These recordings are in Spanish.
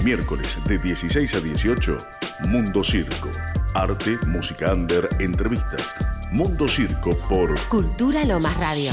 Miércoles de 16 a 18, Mundo Circo. Arte, música under, entrevistas. Mundo Circo por Cultura Lomas Radio.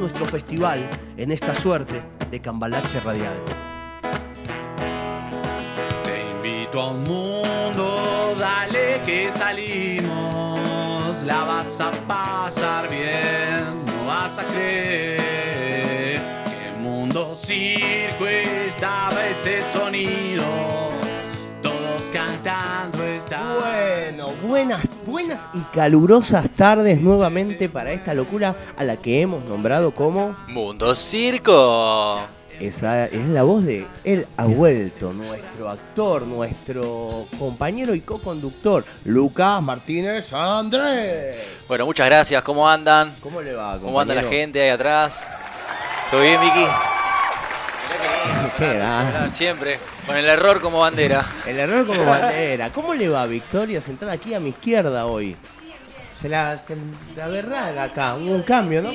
nuestro festival en esta suerte de cambalache radial. Te invito a un mundo, dale que salimos. La vas a pasar bien, no vas a creer que mundo circo estaba ese sonido. Todos cantando está. Bueno, buenas, buenas y calurosas tardes nuevamente para esta locura a la que hemos nombrado como Mundo Circo. Esa es la voz de Él ha vuelto, nuestro actor, nuestro compañero y co-conductor, Lucas Martínez Andrés. Bueno, muchas gracias. ¿Cómo andan? ¿Cómo le va, ¿Cómo anda la gente ahí atrás? ¿Todo bien, Vicky? Qué grande. Hablar Siempre. Con el error como bandera. El error como bandera. ¿Cómo le va, Victoria, sentada aquí a mi izquierda hoy? Se la, se la verdad acá, hubo un cambio, ¿no?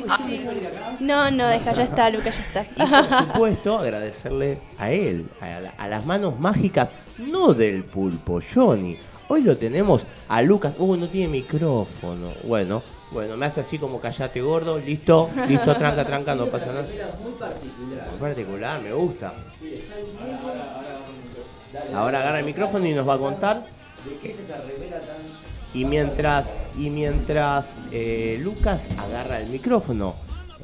No, no, deja, ya está, Luca, ya está. Y por supuesto, agradecerle a él, a, la- a las manos mágicas, no del pulpo, Johnny. Hoy lo tenemos a Lucas. Uh, no tiene micrófono. Bueno, bueno, me hace así como callate gordo, listo, listo, tranca, tranca, no pasa nada. Muy particular. Muy particular, me gusta. Ahora agarra el micrófono y nos va a contar. Y mientras, y mientras eh, Lucas agarra el micrófono,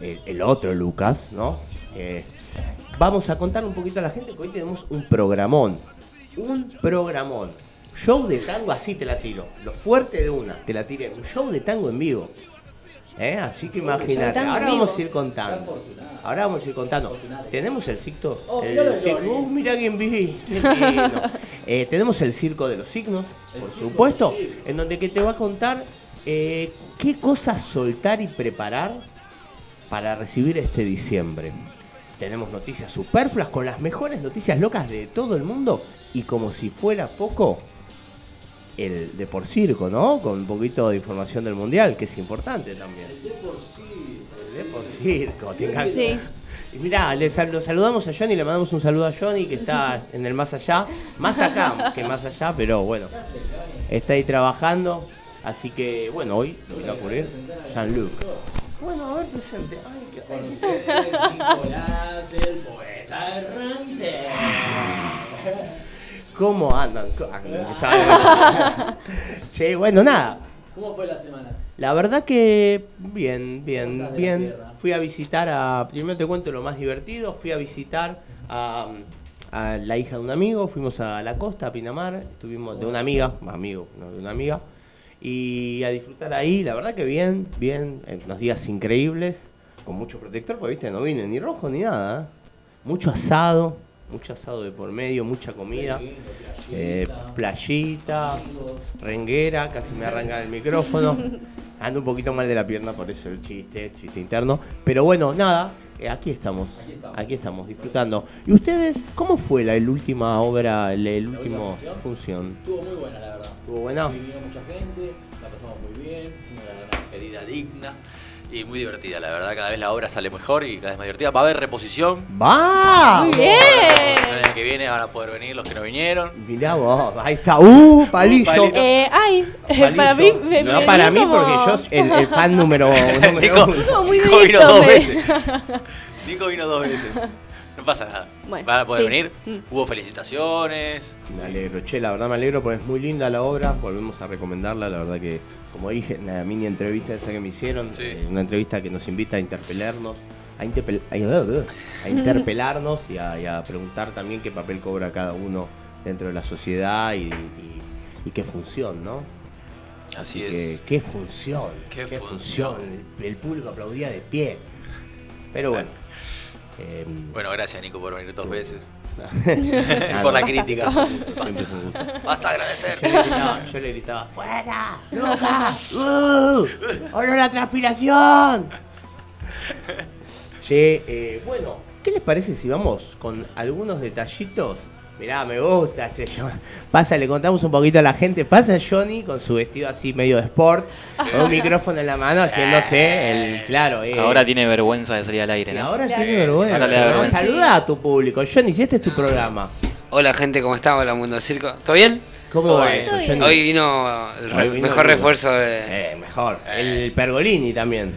el, otro Lucas, ¿no? Eh, vamos a contar un poquito a la gente que hoy tenemos un programón. Un programón. Show de tango, así te la tiro. Lo fuerte de una, te la tiré. Un show de tango en vivo. ¿Eh? Así que imagínate. Ahora vamos a ir contando. Ahora vamos a ir contando. Tenemos el circo. el circo- Uh, mira quién vi. Eh, tenemos el circo de los signos, por supuesto, en donde que te va a contar eh, qué cosas soltar y preparar para recibir este diciembre. Tenemos noticias superfluas con las mejores noticias locas de todo el mundo y como si fuera poco, el de por circo, ¿no? Con un poquito de información del mundial, que es importante también. El de por circo. El de por circo. Sí. Y mirá, le sal- lo saludamos a Johnny, le mandamos un saludo a Johnny que está en el más allá, más acá que más allá, pero bueno, está ahí trabajando. Así que bueno, hoy lo voy a cubrir Jean-Luc. Bueno, a ver, presente. Ay, qué- Con ustedes, Nicolás, el poeta errante. ¿Cómo andan? Ah, ¿saben? che, bueno, nada. ¿Cómo fue la semana? La verdad que bien, bien, bien. Fui a visitar a. Primero te cuento lo más divertido. Fui a visitar a, a la hija de un amigo. Fuimos a la costa, a Pinamar. Estuvimos de una amiga, amigo, no de una amiga. Y a disfrutar ahí. La verdad que bien, bien. en Unos días increíbles. Con mucho protector, porque viste, no vine ni rojo ni nada. ¿eh? Mucho asado. Mucho asado de por medio, mucha comida, eh, playita, renguera, casi me arranca el micrófono. Ando un poquito mal de la pierna, por eso el chiste, el chiste interno. Pero bueno, nada, eh, aquí estamos, aquí estamos, disfrutando. ¿Y ustedes, cómo fue la, última obra, el, el último función? Estuvo muy buena, la verdad. ¿Estuvo buena? Vino mucha gente, la pasamos muy bien, hicimos una despedida digna y muy divertida, la verdad. Cada vez la obra sale mejor y cada vez más divertida. Va a haber reposición. ¡Va! Muy bien. El año que viene van a poder venir los que no vinieron. Mirá vos, ahí está, ¡uh! Palillo. palito. Eh, ay, Palillo. para mí me No me para mí, como- porque yo el, el fan número, número Nico, uno. Como muy Nico vino dos veces. Nico vino dos veces. No pasa nada. Bueno, Van a poder sí. venir. Mm. Hubo felicitaciones. Me alegro, che, la verdad me alegro porque es muy linda la obra, volvemos a recomendarla, la verdad que, como dije en la mini entrevista esa que me hicieron, Sí. eh, una entrevista que nos invita a interpelarnos, a, interpel- ay, uh, uh, a interpelarnos y a, y a preguntar también qué papel cobra cada uno dentro de la sociedad y, y- y qué función, ¿no? Así Que- es. qué función, Qué función, el, el público aplaudía de pie. Pero bueno. Eh, Bueno, gracias Nico por venir dos veces. nada, por la crítica. siempre es un gusto. Basta Yo agradecer. le gritaba, yo le gritaba, ¡fuera! ¡Luca! ¡Uh! ¡Olor a transpiración! Che, eh, bueno, ¿qué les parece si vamos con algunos detallitos? Mirá, me gusta ese Johnny. Pasa, le contamos un poquito a la gente. Pasa Johnny con su vestido así medio de sport, con un micrófono en la mano, haciéndose el. Claro, eh. Ahora tiene vergüenza de salir al aire, Sí, ¿no? ahora Claro. tiene vergüenza. Ahora le da ¿no? vergüenza. Saluda a tu público. Johnny, si este es tu programa. Hola gente, ¿cómo están? Hola Mundo Circo. ¿Todo bien? ¿Cómo va eso. Johnny? Hoy vino el re- Hoy vino mejor refuerzo de... Eh, mejor. El Pergolini también.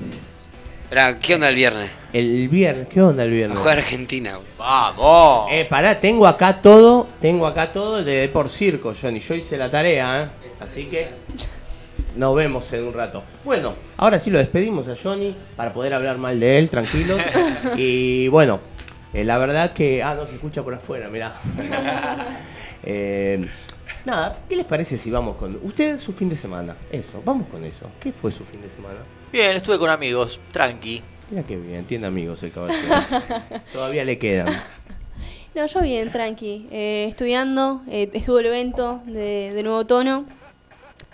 Esperá, ¿qué onda el viernes? El viernes, ¿qué onda el A viernes? jugar Argentina. güey. ¡Vamos! Eh, pará, tengo acá todo, tengo acá todo de por circo, Johnny. Yo hice la tarea, ¿eh? Así que nos vemos en un rato. Bueno, ahora sí lo despedimos a Johnny para poder hablar mal de él, tranquilos. y bueno, eh, la verdad que... Ah, no, se escucha por afuera, mirá. Eh, nada, ¿qué les parece si vamos con... Ustedes su fin de semana, eso, vamos con eso. ¿Qué fue su fin de semana? Bien, estuve con amigos, tranqui. Mira qué bien, tiene amigos el caballero. Todavía le quedan. No, yo bien, tranqui. Eh, estudiando, eh, estuvo el evento de, de Nuevo Tono.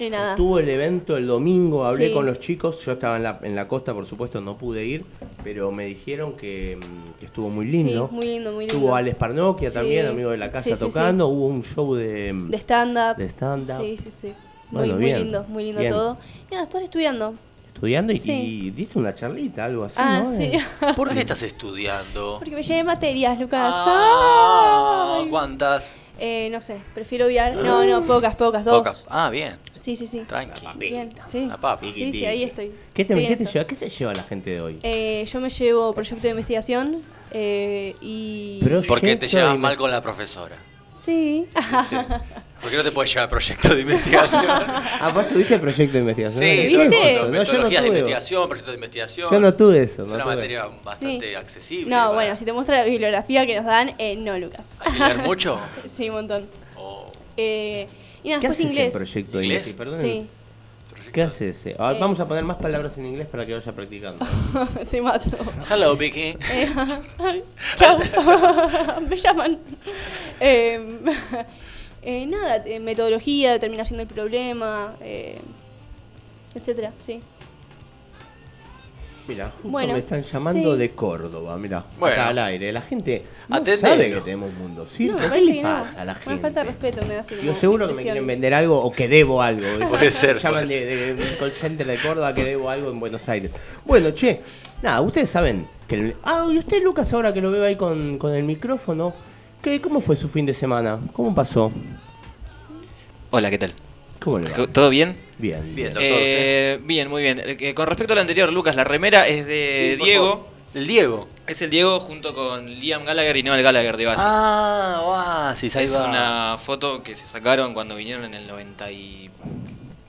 Y nada. Estuvo el evento el domingo, hablé Sí. con los chicos, yo estaba en la, en la costa, por supuesto no pude ir, pero me dijeron que, mm, que estuvo muy lindo. Sí, muy lindo, muy lindo. Estuvo Alex Parnoquia Sí. también, amigo de la casa Sí, sí, sí. tocando, hubo un show de... mm, De stand-up. De stand-up. Sí, sí, sí. Bueno, muy, bien, muy lindo, muy lindo bien. todo. Y nada, después estudiando. estudiando y, Sí. y diste una charlita, algo así, ah, ¿no? sí. Eh, ¿Por qué estás estudiando? Porque me llevé materias, Lucas. Ah. ¿Cuántas? Eh, no sé, prefiero obviar. No, no, pocas, pocas, dos. Pocas. Ah, bien. Sí, sí, sí. Tranqui. Bien, sí. La. Sí, sí, ahí estoy. ¿Qué, te, qué te lleva, ¿Qué se lleva la gente de hoy? Eh, yo me llevo proyecto de investigación eh, y... Proyecto Porque te llevas mal con la profesora. Sí. ¿Por qué no te puedes llevar proyecto de investigación? Ah, vos tuviste el proyecto de investigación. Sí, ¿Qué ¿viste? eso? No, yo no metodologías de investigación, proyectos de investigación. Yo no tuve eso. Es no una tuve. materia bastante Sí. accesible. No, para- bueno, si te muestra la bibliografía que nos dan, eh, no, Lucas. ¿Hay que leer mucho? Sí, un montón. O Eh, y nada, ¿Qué después haces inglés. en proyecto de ¿Inglés? Perdón. Sí, ¿Qué haces? eh? Ah, Eh. Vamos a poner más palabras en inglés para que vaya practicando. te mato. Hello, Vicky. Eh, Chau. Me llaman. Eh, eh, nada, eh, metodología, determinación del problema, eh, etcétera, sí. Mira, justo Bueno, me están llamando sí. de Córdoba, mira, Bueno. acá al aire. La gente no Atendelo. sabe que tenemos mundo circo. No, me ¿Qué le no. pasa a la gente? falta de respeto me da Yo seguro que me quieren vender algo o que debo algo. Puede ser, Llaman de, de un call center de Córdoba que debo algo en Buenos Aires. Bueno, che, nada, ustedes saben que... el- Ah, y usted, Lucas, ahora que lo veo ahí con, con el micrófono, ¿qué, ¿cómo fue su fin de semana? ¿Cómo pasó? Hola, ¿qué tal? ¿Cómo le va? ¿Todo bien? Bien. Bien, doctor. Eh, bien, muy bien. Eh, con respecto al anterior, Lucas, la remera es de Sí, Diego. El Diego. Es el Diego junto con Liam Gallagher y Noel Gallagher de Oasis. Ah, Oasis, ahí es va. una foto que se sacaron cuando vinieron en el 90 y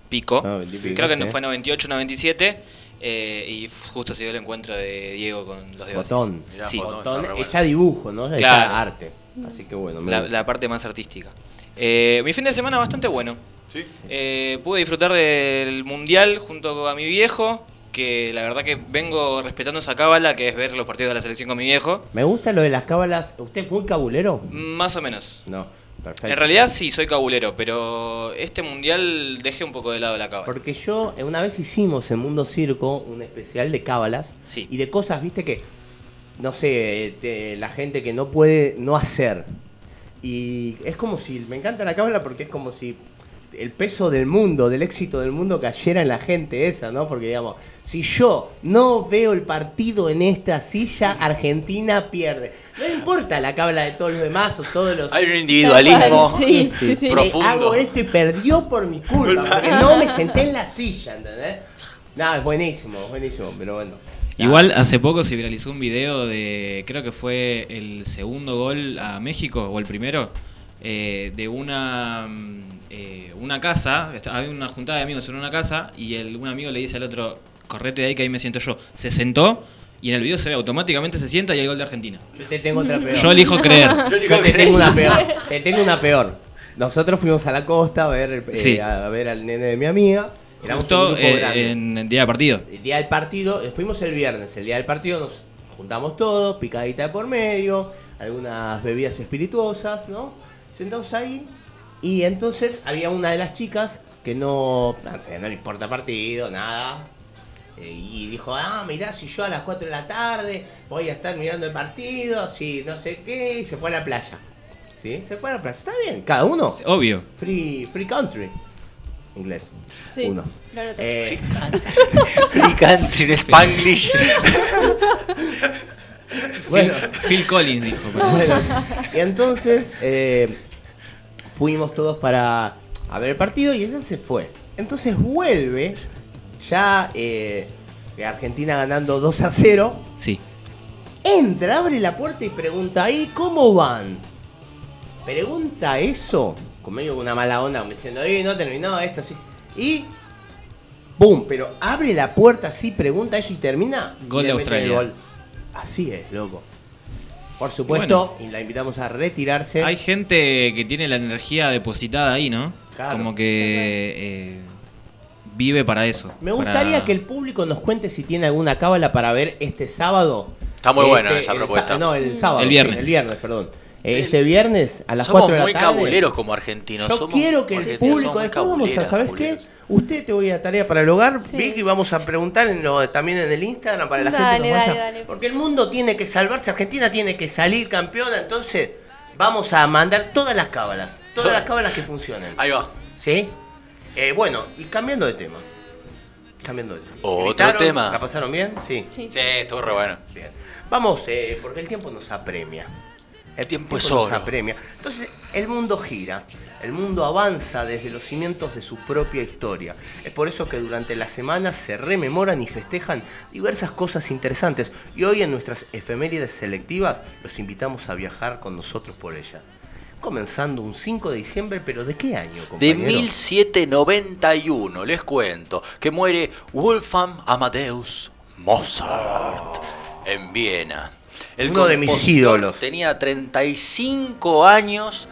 pico. Ah, 90 y pico, Creo que no fue 98, 97. eh, y justo se dio el encuentro de Diego con los de Oasis. Mirá, Sí. bueno. hecha dibujo, ¿no? Claro. arte. Así que bueno. La, la parte más artística. Eh, mi fin de semana bastante bueno. Sí. Eh, pude disfrutar del mundial junto a mi viejo. que la verdad que vengo respetando esa cábala, que es ver los partidos de la selección con mi viejo. Me gusta lo de las cábalas. ¿Usted es muy cabulero? Más o menos. No, perfecto. En realidad sí, soy cabulero, pero este mundial dejé un poco de lado la cábala. Porque yo, eh, una vez hicimos en Mundo Circo un especial de cábalas Sí. y de cosas, viste, que, no sé, te- la gente que no puede no hacer. Y es como si, me encanta la cábala porque es como si el peso del mundo, del éxito del mundo cayera en la gente esa, ¿no? Porque digamos, si yo no veo el partido en esta silla, Argentina pierde. No importa la cábala de todos los demás o todos los... Hay un individualismo Sí, sí, sí. Profundo. hago esto y perdió por mi culpa, porque no me senté en la silla, ¿entendés? Nada, es buenísimo, buenísimo, pero bueno. Igual hace poco se viralizó un video de, creo que fue el segundo gol a México, o el primero, eh, de una, mm, eh, una casa, había una juntada de amigos en una casa, y el, un amigo le dice al otro, correte de ahí que ahí me siento yo. Se sentó, y en el video se ve automáticamente se sienta y hay gol de Argentina. Yo te tengo otra peor. Yo elijo creer. Yo digo Yo te que- tengo una peor. Te tengo una peor. Nosotros fuimos a la costa a ver, eh, Sí. a ver al nene de mi amiga. Éramos Justo eh, en el día de partido. El día del partido, eh, fuimos el viernes, el día del partido nos juntamos todos, picadita de por medio, algunas bebidas espirituosas, ¿no? Sentados ahí, y entonces había una de las chicas que no, no, sé, no le importa partido, nada, eh, y dijo, ah, mirá, si yo a las 4 de la tarde voy a estar mirando el partido, si no sé qué, y se fue a la playa. ¿Sí? Se fue a la playa. Está bien, cada uno. Obvio. Free, free country. Inglés. Sí, Uno. anoté. Eh, Free country in Spanglish. bueno. Phil Collins dijo. Bueno, y entonces eh, fuimos todos para a ver el partido y ella se fue. Entonces vuelve, ya eh, Argentina ganando 2 a 0. Sí. Entra, abre la puerta y pregunta, ¿y cómo van? Pregunta eso, con medio una mala onda, como diciendo, ¡eh, no terminó esto así! Y. ¡Bum! Pero abre la puerta así, pregunta eso y termina. Gol de Australia. gol. Así es, loco. Por supuesto, y la invitamos a retirarse. Hay gente que tiene la energía depositada ahí, ¿no? Claro. Como que eh, vive para eso. Me gustaría para- que el público nos cuente si tiene alguna cábala para ver este sábado. Está muy Este, buena esa propuesta. No, el sábado. El viernes. sí, El viernes, perdón. Eh, Este viernes a las Somos 4 de la muy tarde. cabuleros como argentinos. Yo somos quiero que el público, somos muy después vamos a, ¿sabes qué? Usted te voy a tarea para el hogar, Sí. Vicky, vamos a preguntar en lo- también en el Instagram para la Dale, gente que nos dale, vaya. dale. Porque el mundo tiene que salvarse, Argentina tiene que salir campeona, entonces vamos a mandar todas las cábalas, todas las cábalas que funcionen. Ahí va. ¿Sí? Eh, bueno, y cambiando de tema. Cambiando de tema. Otro tema. ¿La pasaron bien? Sí. Sí. Sí, estuvo re bueno. Bien. Vamos, eh, porque el tiempo nos apremia. El tiempo es oro. apremia. Entonces, el mundo gira, el mundo avanza desde los cimientos de su propia historia. Es por eso que durante la semana se rememoran y festejan diversas cosas interesantes. Y hoy en nuestras efemérides selectivas los invitamos a viajar con nosotros por ella. Comenzando un 5 de diciembre, pero ¿de qué año, De compañero? 1791, les cuento, que muere Wolfgang Amadeus Mozart en Viena. Uno de mis ídolos. Tenía 35 años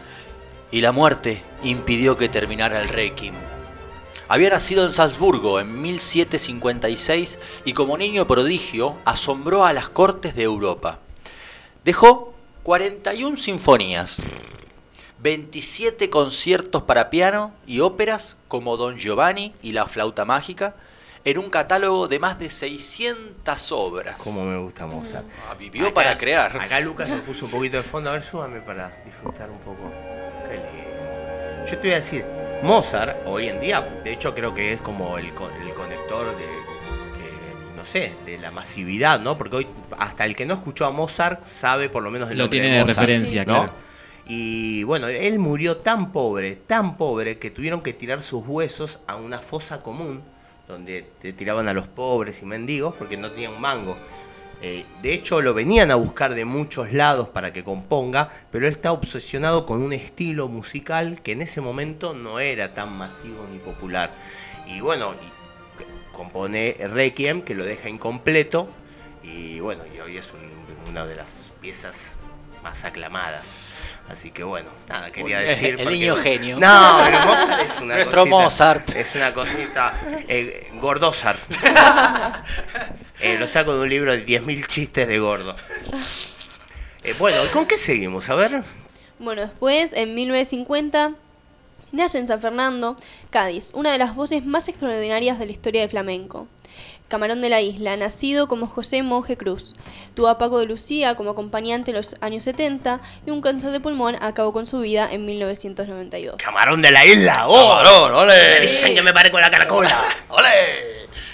y la muerte impidió que terminara el Requiem. Había nacido en Salzburgo en 1756 y como niño prodigio asombró a las cortes de Europa. Dejó 41 sinfonías, 27 conciertos para piano y óperas como Don Giovanni y la flauta mágica, en un catálogo de más de 600 obras. Como me gusta Mozart. Ah, vivió para crear. Acá Lucas me puso un poquito de fondo. A ver, súbame para disfrutar un poco. Qué lindo. Yo te voy a decir, Mozart, hoy en día, de hecho creo que es como el, con- el conector de, no sé, de la masividad, ¿no? Porque hoy hasta el que no escuchó a Mozart sabe por lo menos el Lo nombre tiene de Mozart, referencia, ¿no? claro. Y bueno, él murió tan pobre, tan pobre, que tuvieron que tirar sus huesos a una fosa común, donde te tiraban a los pobres y mendigos, porque no tenían un mango. Eh, de hecho, lo venían a buscar de muchos lados para que componga, pero él está obsesionado con un estilo musical que en ese momento no era tan masivo ni popular. Y bueno, y compone Requiem, que lo deja incompleto, y bueno, y hoy es un- una de las piezas más aclamadas. Así que bueno, nada, quería Uy, decir. el porque- niño genio. No, pero Mozart es una Nuestro cosita- Mozart. Es una cosita. Eh, Gordozart. Eh, lo saco de un libro de 10.000 chistes de gordo. Eh, bueno, ¿con qué seguimos? A ver. Bueno, después, en 1950, nace en San Fernando, Cádiz, una de las voces más extraordinarias de la historia del flamenco. Camarón de la Isla, nacido como José Monje Cruz. Tuvo a Paco de Lucía como acompañante en los años 70 y un cáncer de pulmón acabó con su vida en 1992. Camarón de la isla. ¡Oh! ¡Camarón, ole! Dicen que me pare con la caracola. ¡Ole!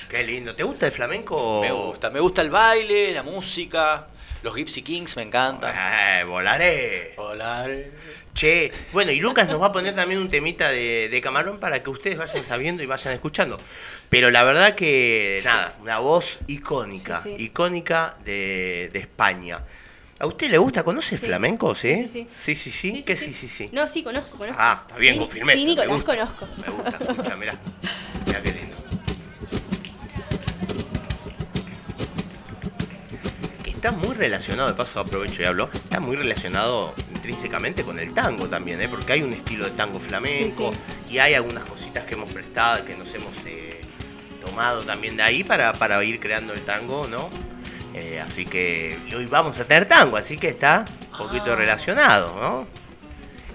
Qué lindo. ¿Te gusta el flamenco? Me gusta, me gusta el baile, la música, los Gypsy Kings me encantan. Eh, volaré. Hola. Che, bueno, y Lucas nos va a poner también un temita de, de camarón para que ustedes vayan sabiendo y vayan escuchando. Pero la verdad que, nada, una voz icónica, Sí, sí. icónica de, de España. ¿A usted le gusta? ¿Conoce Sí. flamenco, sí? Sí, sí, sí. Sí, sí, sí. ¿Qué sí, sí, sí? No, sí, conozco, conozco. Ah, está bien, Sí, con firmeza. Sí, me Nicolás, gusta. conozco. Me gusta, escucha, mirá. Mirá qué lindo. Está muy relacionado, de paso aprovecho y hablo, está muy relacionado intrínsecamente con el tango también, ¿eh? porque hay un estilo de tango flamenco Sí, y hay algunas cositas que hemos prestado, que nos hemos eh, tomado también de ahí para, para ir creando el tango, ¿no? Eh, así que hoy vamos a tener tango, así que está un poquito Ah. relacionado, ¿no?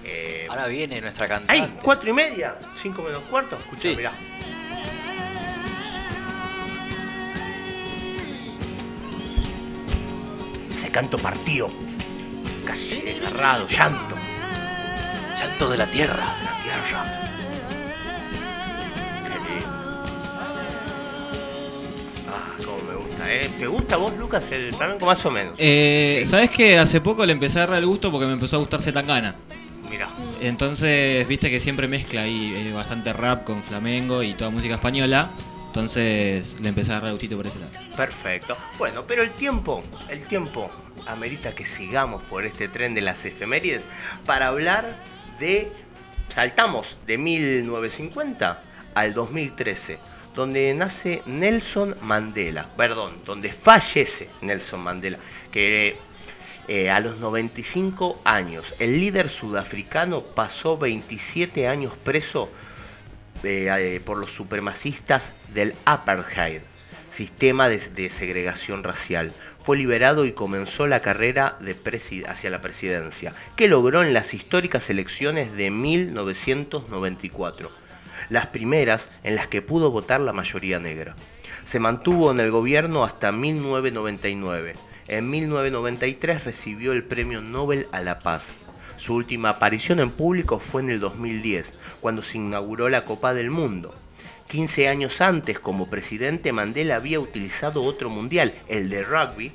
Eh, Ahora viene nuestra cantante. ¡Ay! ¿Cuatro y media? ¿Cinco menos cuarto? Escucha, Sí. mirá. Ese canto partido. Casi desgarrado, llanto. Llanto de la tierra. La tierra. Ah, cómo me gusta, ¿eh? ¿Te gusta vos, Lucas, el flamenco más o menos? Eh. ¿Sabes que Hace poco le empecé a dar el gusto porque me empezó a gustar Zetangana. Mirá. Entonces, viste que siempre mezcla ahí eh, bastante rap con flamengo y toda música española. Entonces le empecé a el gustito por ese lado. Perfecto. Bueno, pero el tiempo, el tiempo amerita que sigamos por este tren de las efemérides para hablar de. Saltamos de 1950 al 2013, donde nace Nelson Mandela, perdón, donde fallece Nelson Mandela, que eh, a los 95 años, el líder sudafricano pasó 27 años preso eh, eh, por los supremacistas del apartheid, sistema de, segregación racial. Fue liberado y comenzó la carrera de hacia la presidencia, que logró en las históricas elecciones de 1994, las primeras en las que pudo votar la mayoría negra. Se mantuvo en el gobierno hasta 1999. En 1993 recibió el Premio Nobel a la Paz. Su última aparición en público fue en el 2010, cuando se inauguró la Copa del Mundo. 15 años antes, como presidente, Mandela había utilizado otro mundial, el de rugby,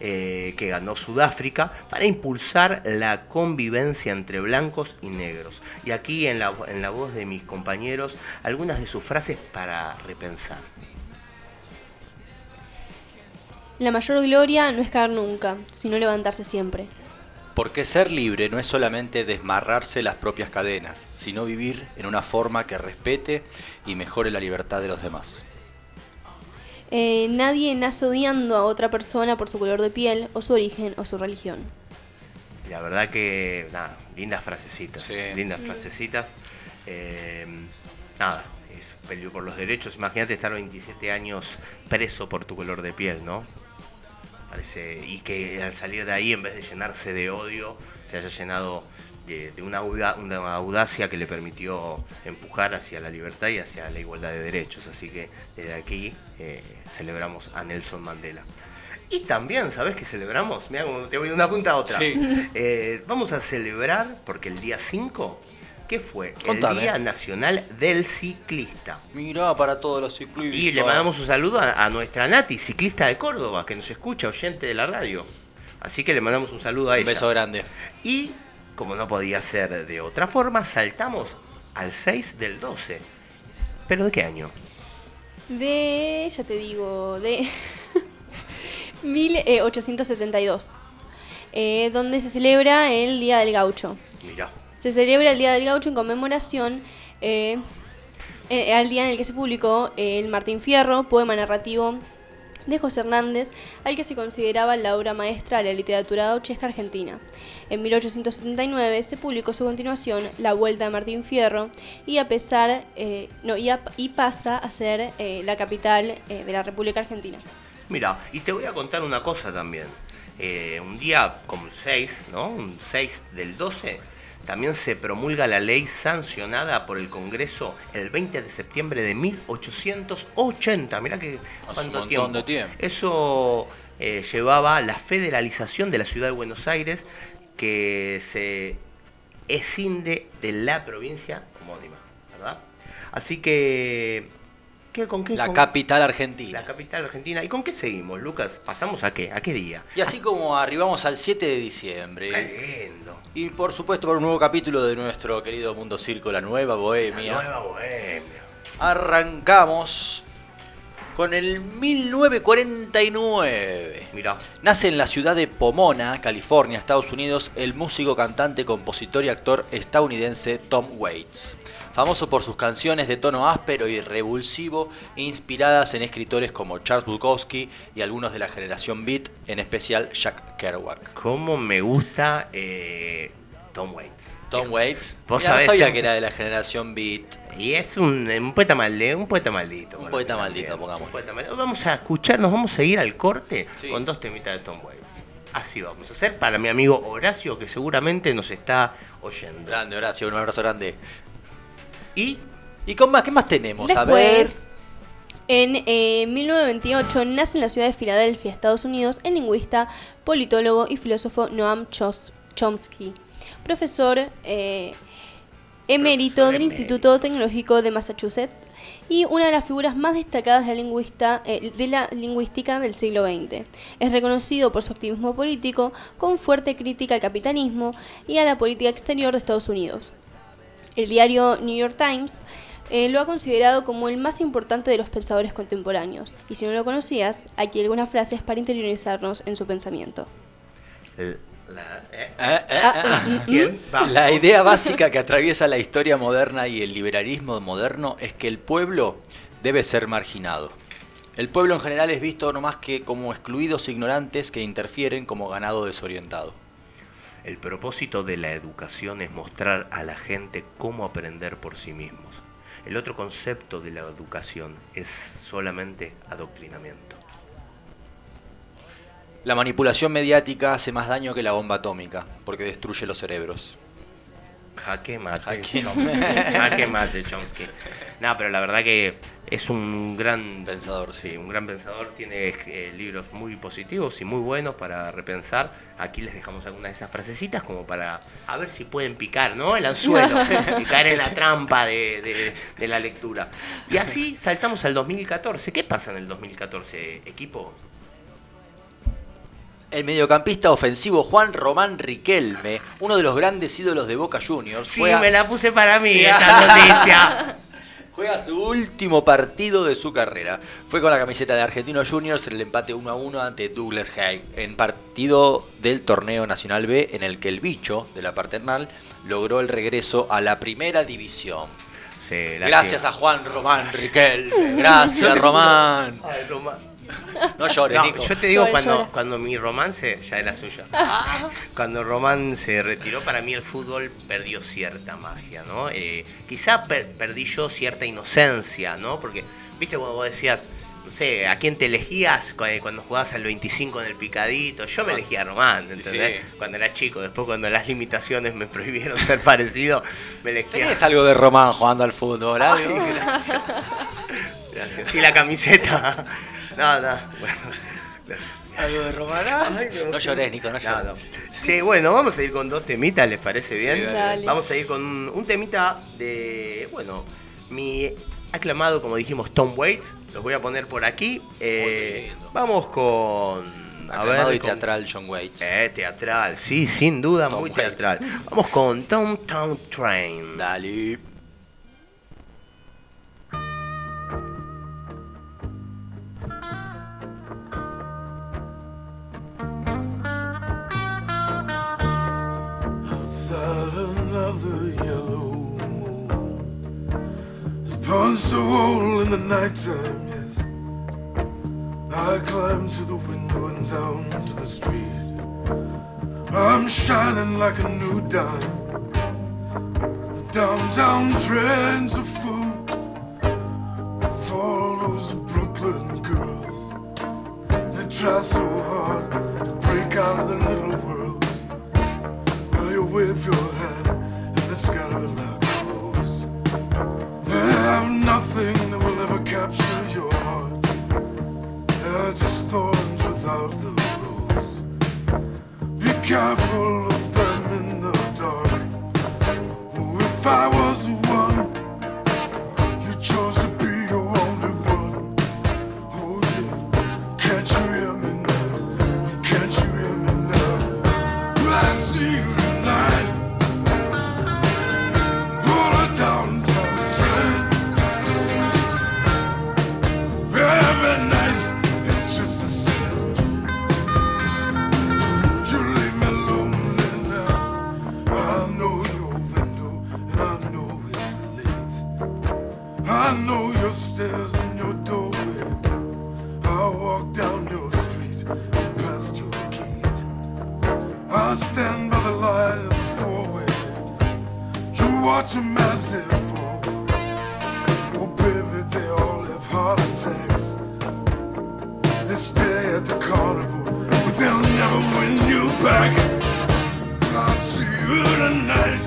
eh, que ganó Sudáfrica, para impulsar la convivencia entre blancos y negros. Y aquí en la, en la voz de mis compañeros, algunas de sus frases para repensar. La mayor gloria no es caer nunca, sino levantarse siempre. Porque ser libre no es solamente desmarrarse las propias cadenas, sino vivir en una forma que respete y mejore la libertad de los demás. Eh, nadie nace odiando a otra persona por su color de piel, o su origen, o su religión. La verdad que, nada, lindas frasecitas. Sí. Lindas frasecitas. Eh, nada, es peleó por los derechos. Imagínate estar 27 años preso por tu color de piel, ¿no? Parece, y que al salir de ahí, en vez de llenarse de odio, se haya llenado de, de una, auda- una audacia que le permitió empujar hacia la libertad y hacia la igualdad de derechos. Así que desde aquí eh, celebramos a Nelson Mandela. Y también, ¿sabes qué celebramos? Mira te voy de una punta a otra. Sí. Eh, vamos a celebrar, porque el día 5, ¿qué fue? Contame. El Día Nacional del Ciclista. Mirá para todos los ciclistas. Y le mandamos un saludo a, a nuestra Nati, ciclista de Córdoba, que nos escucha, oyente de la radio. Así que le mandamos un saludo a Un ella. beso grande. Y, como no podía ser de otra forma, saltamos al 6 del 12. ¿Pero de qué año? De, ya te digo, de 1872, eh, donde se celebra el Día del Gaucho. Mirá. Se celebra el Día del Gaucho en conmemoración eh, eh, al día en el que se publicó eh, el Martín Fierro, poema narrativo de José Hernández, al que se consideraba la obra maestra de la literatura gauchesca argentina. En 1879 se publicó su continuación, La Vuelta de Martín Fierro, y, a pesar, eh, no, y, pasa a ser eh, la capital eh, de la República Argentina. Mira, y te voy a contar una cosa también. Un día como el 6, ¿no? Un 6 del 12, también se promulga la ley sancionada por el Congreso el 20 de septiembre de 1880. Mirá que Hace cuánto un montón de tiempo. Eso eh, llevaba la federalización de la ciudad de Buenos Aires que se escinde de la provincia homónima, ¿verdad? Así que... ¿qué, ¿Con qué? La con- capital argentina. la capital argentina. ¿Y con qué seguimos, Lucas? ¿Pasamos a qué? ¿A qué día? Y así como arribamos al 7 de diciembre. Qué lindo. Y por supuesto por un nuevo capítulo de nuestro querido Mundo Circo, la nueva La bohemia. nueva bohemia. Arrancamos con el 1949. Mirá, Nace en la ciudad de Pomona, California, Estados Unidos, el músico, cantante, compositor y actor estadounidense Tom Waits. Famoso por sus canciones de tono áspero y revulsivo, inspiradas en escritores como Charles Bukowski y algunos de la generación Beat, en especial Jack Kerouac. cómo me gusta eh, Tom Waits. Tom Waits. Vos Mirá, no sabés, sabía que era de la generación Beat. Y es un, un poeta maldito, un poeta maldito. Un poeta maldito. Un poeta maldito. Vamos a escuchar, nos vamos a ir al corte Sí. con dos temitas de Tom Waits. Así vamos a hacer para mi amigo Horacio, que seguramente nos está oyendo. Grande, Horacio, un abrazo grande. Y ¿Y con más? ¿Qué más tenemos? a ver. Después, en eh, 1928 nace en la ciudad de Filadelfia, Estados Unidos, el lingüista, politólogo y filósofo Noam Chos- Chomsky, profesor eh, emérito del. Instituto Tecnológico de Massachusetts y una de las figuras más destacadas de la, lingüista, eh, de la lingüística del siglo XX. Es reconocido por su activismo político, con fuerte crítica al capitalismo y a la política exterior de Estados Unidos. El diario New York Times eh, lo ha considerado como el más importante de los pensadores contemporáneos. Y si no lo conocías, aquí algunas frases para interiorizarnos en su pensamiento. el- la- ¿eh? Eh, eh, Ah, eh. mm, mm. La idea básica que atraviesa la historia moderna y el liberalismo moderno es que el pueblo debe ser marginado. El pueblo en general es visto no más que como excluidos ignorantes que interfieren como ganado desorientado. El propósito de la educación es mostrar a la gente cómo aprender por sí mismos. El otro concepto de la educación es solamente adoctrinamiento. La manipulación mediática hace más daño que la bomba atómica, porque destruye los cerebros. Jaque mate, Jaque Chomsky. Jaque mate, Chomsky. No, pero la verdad que es un gran Pensador, sí. Sí, un gran pensador. Tiene eh, libros muy positivos y muy buenos para repensar. Aquí les dejamos algunas de esas frasecitas como para a ver si pueden picar, ¿no? El anzuelo, y caer en la trampa de, de- de la lectura. Y así saltamos al 2014. ¿Qué pasa en el 2014, equipo? El mediocampista ofensivo Juan Román Riquelme, uno de los grandes ídolos de Boca Juniors, Sí, fue a- me la puse para mí esta noticia. Juega su último partido de su carrera. Fue con la camiseta de Argentino Juniors en el empate 1 a 1 ante Douglas Haig, en partido del torneo Nacional B, en el que el bicho de la paternal logró el regreso a la primera división. Sí, Gracias a Juan Román Riquelme. Gracias, Román. Ay, Román. No llores, No, Nico. yo te digo cuando, llora. cuando mi romance ya era suya. Cuando Román se retiró, para mí el fútbol perdió cierta magia, ¿no? Eh, quizá per- perdí yo cierta inocencia, ¿no? Porque, viste, cuando vos decías, no sé, ¿a quién te elegías cu- cuando jugabas al 25 en el picadito? Yo me elegía a Román, ¿entendés? Sí. Cuando era chico, después cuando las limitaciones me prohibieron ser parecido, me elegía. ¿Tenés algo de Román jugando al fútbol? Ay, algo? gracias. Gracias. Sí, la camiseta. No, no, bueno. Gracias. ¿Algo de? Ay, me No llores, Nico, no No, llores. no. Sí, bueno, vamos a ir con dos temitas, ¿les parece bien? Sí, dale. Dale. Vamos a ir con un, un temita de, bueno, mi aclamado, como dijimos, Tom Waits. Los voy a poner por aquí. Eh, lindo. vamos con... A Aclamado ver, y con- teatral John Waits. Eh, teatral, sí, sin duda, Tom muy Waits. teatral. Vamos con Tom Town Train. Dale. Punched a hole in the nighttime, yes. I climb to the window and down to the street. I'm shining like a new dime. The downtown trends are full for all those Brooklyn girls. They try so hard to break out of their little worlds. Well, you wave your hand and they scatter like capture your heart. They're just thorns without the rose. Be careful of them in the dark. Oh, if I was I know your stairs and your doorway. I walk down your street and past your gate. I stand by the light of the four-way. You watch a massive fall. Oh baby, they all have heart attacks. They stay at the carnival, but they'll never win you back. I'll see you tonight.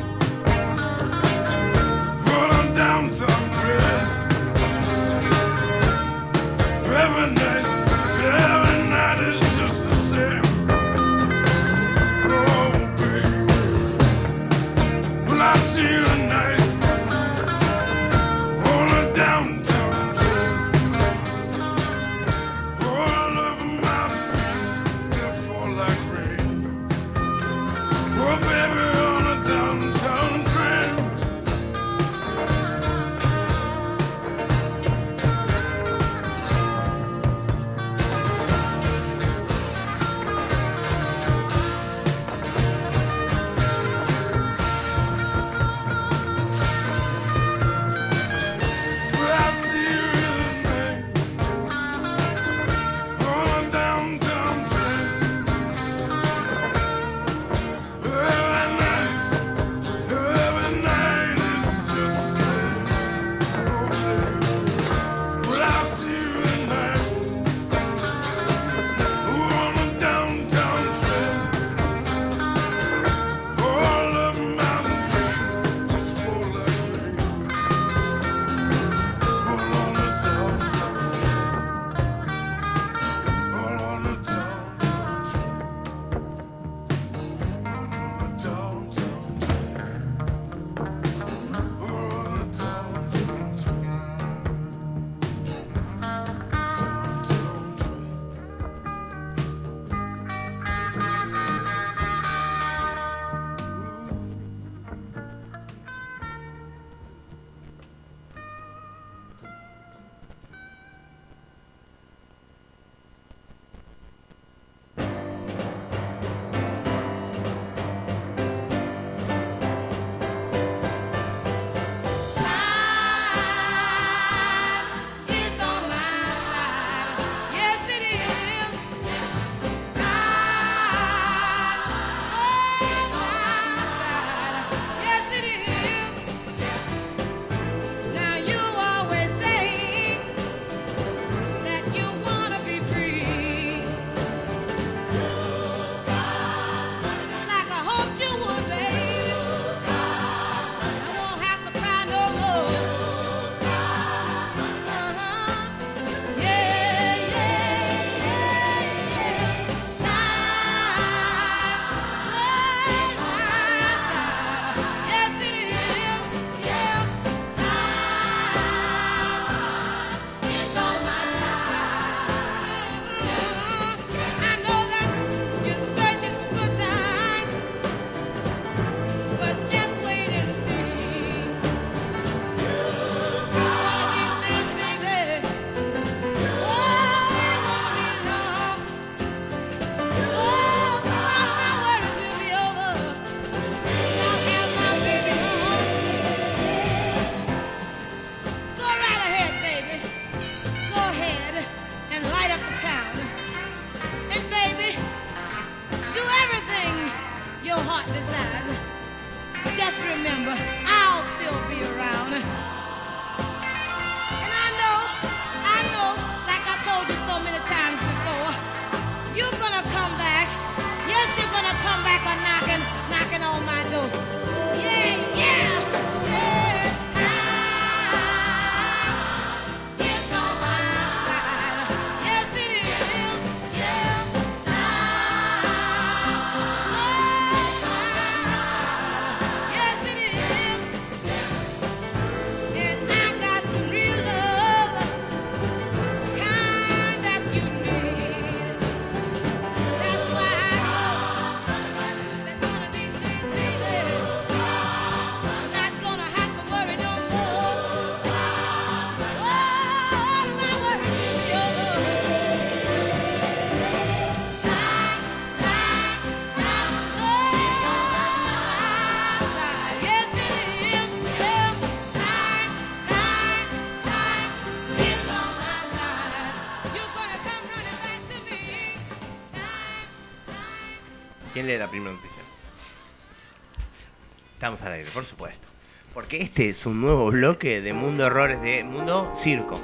Estamos al aire, por supuesto. Porque este es un nuevo bloque de Mundo Errores de Mundo Circo.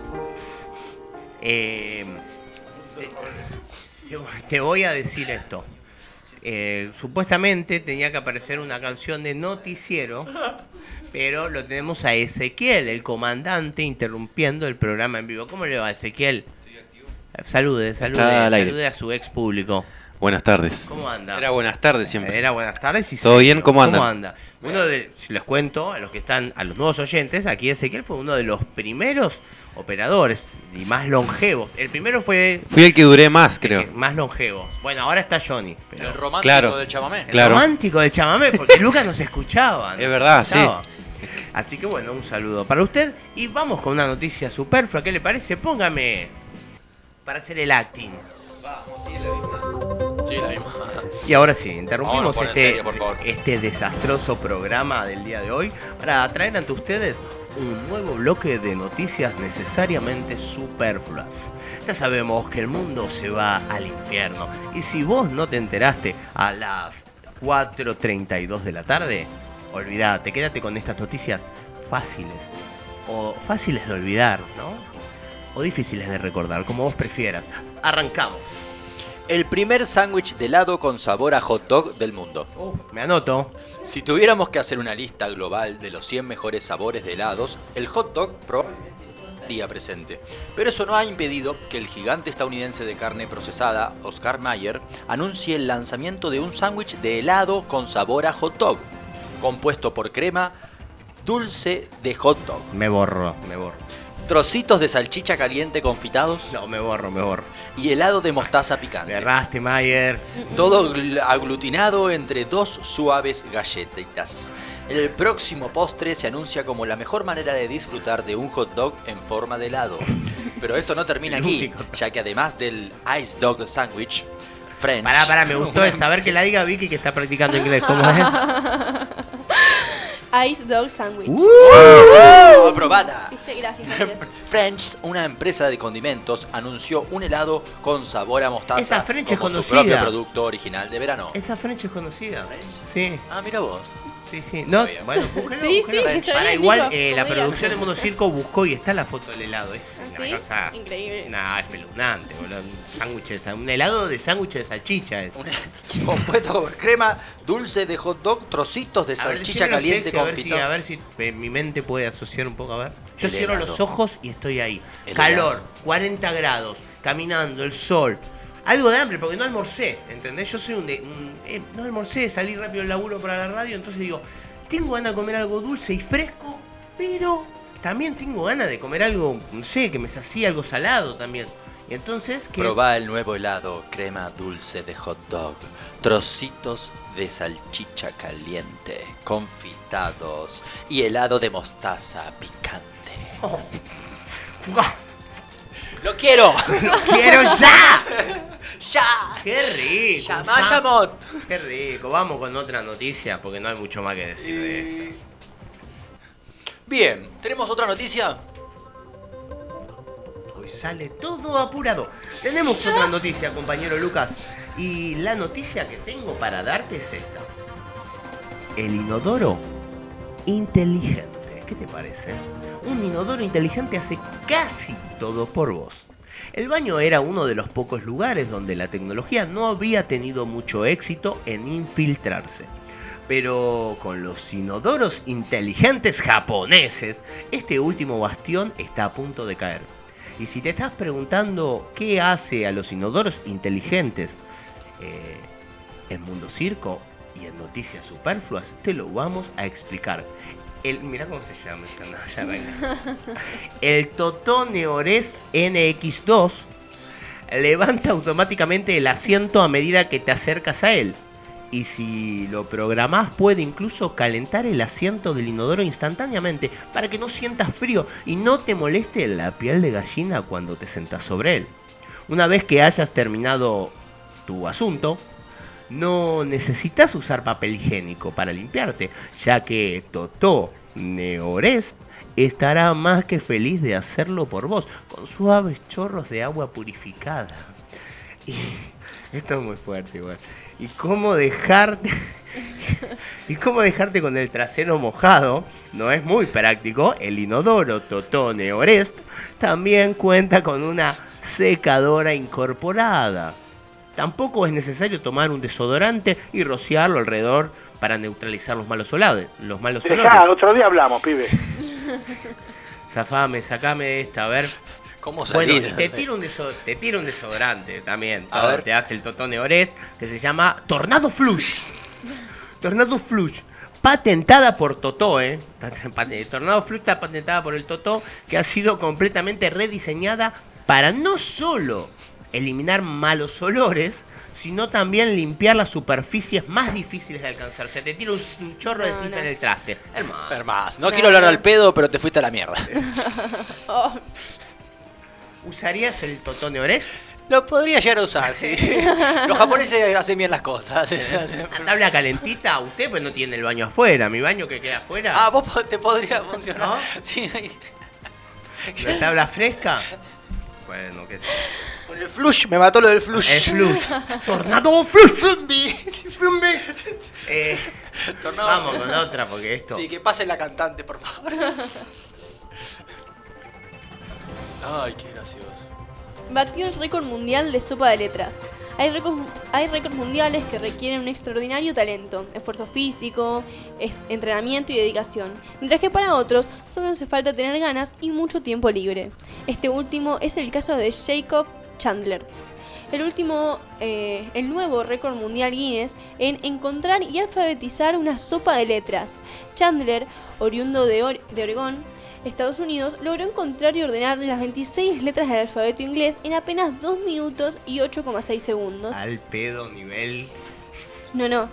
Eh, te, te- voy a decir esto. Eh, supuestamente tenía que aparecer una canción de noticiero, pero lo tenemos a Ezequiel, el comandante, interrumpiendo el programa en vivo. ¿Cómo le va, Ezequiel? Salude, salude, salude a su ex público. Buenas tardes. ¿Cómo anda? Era buenas tardes siempre. Era buenas tardes y ¿Todo sí, bien? ¿Cómo andan? anda? Uno de, si les cuento a los que están, a los nuevos oyentes, aquí Ezequiel fue uno de los primeros operadores y más longevos. El primero fue Fui el que duré más, creo. más longevo. Bueno, ahora está Johnny. pero- El romántico Claro. del chamamé. el Claro. romántico del chamamé, porque Lucas nos escuchaba. nos Es verdad, escuchaba. Así que bueno, un saludo para usted. Y vamos con una noticia superflua. ¿Qué le parece? Póngame para hacer el acting. Sí, la misma. Y ahora sí, interrumpimos este, serio, este desastroso programa del día de hoy para traer ante ustedes un nuevo bloque de noticias necesariamente superfluas. Ya sabemos que el mundo se va al infierno y si vos no te enteraste a las 4.32 de la tarde, olvídate, quédate con estas noticias fáciles o fáciles de olvidar, ¿no? O difíciles de recordar, como vos prefieras. Arrancamos. El primer sándwich de helado con sabor a hot dog del mundo. Me anoto. Si tuviéramos que hacer una lista global de los 100 mejores sabores de helados, el hot dog probablemente estaría presente. Pero eso no ha impedido que el gigante estadounidense de carne procesada, Oscar Mayer, anuncie el lanzamiento de un sándwich de helado con sabor a hot dog, compuesto por crema dulce de hot dog, Me borro, me borro. Trocitos de salchicha caliente confitados No, me borro, me borro. y helado de mostaza Me picante. erraste, Mayer. Todo gl- aglutinado entre dos suaves galletitas. El próximo postre se anuncia como la mejor manera de disfrutar de un hot dog en forma de helado. Pero esto no termina aquí, ya que además del Ice Dog Sandwich, French. Pará, pará, me gustó de saber que la diga Vicky que está practicando inglés. ¿Cómo es? Ice Dog Sandwich. Uh. ¡Oh, aprobada! Viste, Gracias, gracias. French, una empresa de condimentos, anunció un helado con sabor a mostaza Esa French es su propio producto original de verano. Esa French es conocida. Sí, Ah, mira vos. Sí, sí. No, bueno, búsquelo, Sí, búsquelo. sí, está Para igual, eh, la producción de Mundo Circo buscó y está la foto del helado. Es ¿Ah, una sí? cosa. Increíble. Nah, espeluznante, boludo. Un sándwich de sa- un helado de sándwich de salchicha. Es. Un- compuesto por crema, dulce de hot dog, trocitos de ver, salchicha caliente sexy, a ver si, a ver si eh, mi mente puede asociar un poco, a ver. Yo El cierro helado. los ojos y estoy ahí. El Calor, helado. 40 grados, caminando, el sol. Algo de hambre, porque no almorcé, ¿entendés? Yo soy un... De, un- eh, no almorcé, salí rápido del laburo para la radio, entonces digo, tengo ganas de comer algo dulce y fresco, pero también tengo ganas de comer algo, no sé, que me sacía algo salado también. Y entonces, ¿qué? Probá el nuevo helado, crema dulce de hot dog, trocitos de salchicha caliente, confitados y helado de mostaza picante. Oh. ¡Lo quiero! ¡Quiero ya! ¡Ya! ¡Qué rico! ¡Llama, ya. llamot! Qué rico, vamos con otra noticia porque no hay mucho más que decir de esto. Bien, ¿tenemos otra noticia? Hoy sale todo apurado. Tenemos otra noticia, compañero Lucas. Y la noticia que tengo para darte es esta. El inodoro inteligente. ¿Qué te parece? Un inodoro inteligente hace casi todo por vos. El baño era uno de los pocos lugares donde la tecnología no había tenido mucho éxito en infiltrarse. Pero con los inodoros inteligentes japoneses, este último bastión está a punto de caer. Y si te estás preguntando qué hace a los inodoros inteligentes eh, en Mundo Circo y en Noticias Superfluas, te lo vamos a explicar. El, mira cómo se llama esta. El Totó Neorest NX2 levanta automáticamente el asiento a medida que te acercas a él. Y si lo programás puede incluso calentar el asiento del inodoro instantáneamente para que no sientas frío y no te moleste la piel de gallina cuando te sentás sobre él. Una vez que hayas terminado tu asunto, no necesitas usar papel higiénico para limpiarte, ya que Totó Neorest estará más que feliz de hacerlo por vos, con suaves chorros de agua purificada. Esto es muy fuerte igual. ¿Y cómo dejarte? ¿Y cómo dejarte con el trasero mojado? No es muy práctico. El inodoro Totó Neorest también cuenta con una secadora incorporada. Tampoco es necesario tomar un desodorante y rociarlo alrededor para neutralizar los malos olores. Los malos olores. Dejá, otro día hablamos, pibe. Zafame, sacame esta, a ver. ¿Cómo Bueno, salir? y te tiro un, deso- te tiro un desodorante también. A ver. Te hace el Totón que se llama Tornado Flush. Tornado Flush. Patentada por Totó, ¿eh? Tornado Flush está patentada por el Totó, que ha sido completamente rediseñada para no solo eliminar malos olores, sino también limpiar las superficies más difíciles de alcanzar. Se te tira un, chorro de No, cifra no. en el traste. Hermoso. Hermano, no quiero hablar al pedo, pero te fuiste a la mierda. Oh, ¿Usarías el Totó Neorest? Lo podría llegar a usar, sí. Los japoneses hacen bien las cosas. La tabla calentita, usted pues no tiene el baño afuera, mi baño que queda afuera. Ah, vos te podría funcionar. ¿No? Sí, La tabla fresca. Bueno, qué sé. Con el flush, me mató lo del flush. Es flush. Tornado flush. Fumbi. Eh, Tornado vamos con otra porque esto. Sí, que pase la cantante, por favor. Ay, qué gracioso. batió el récord mundial de sopa de letras. Hay récords, hay récords mundiales que requieren un extraordinario talento, esfuerzo físico, entrenamiento y dedicación, mientras que para otros solo hace falta tener ganas y mucho tiempo libre. Este último es el caso de Jacob Chandler. El último, eh, el nuevo récord mundial Guinness en encontrar y alfabetizar una sopa de letras. Chandler, oriundo de, Ore- de Oregón, Estados Unidos, logró encontrar y ordenar las 26 letras del alfabeto inglés en apenas 2 minutos y 8,6 segundos. Al pedo nivel. No, no.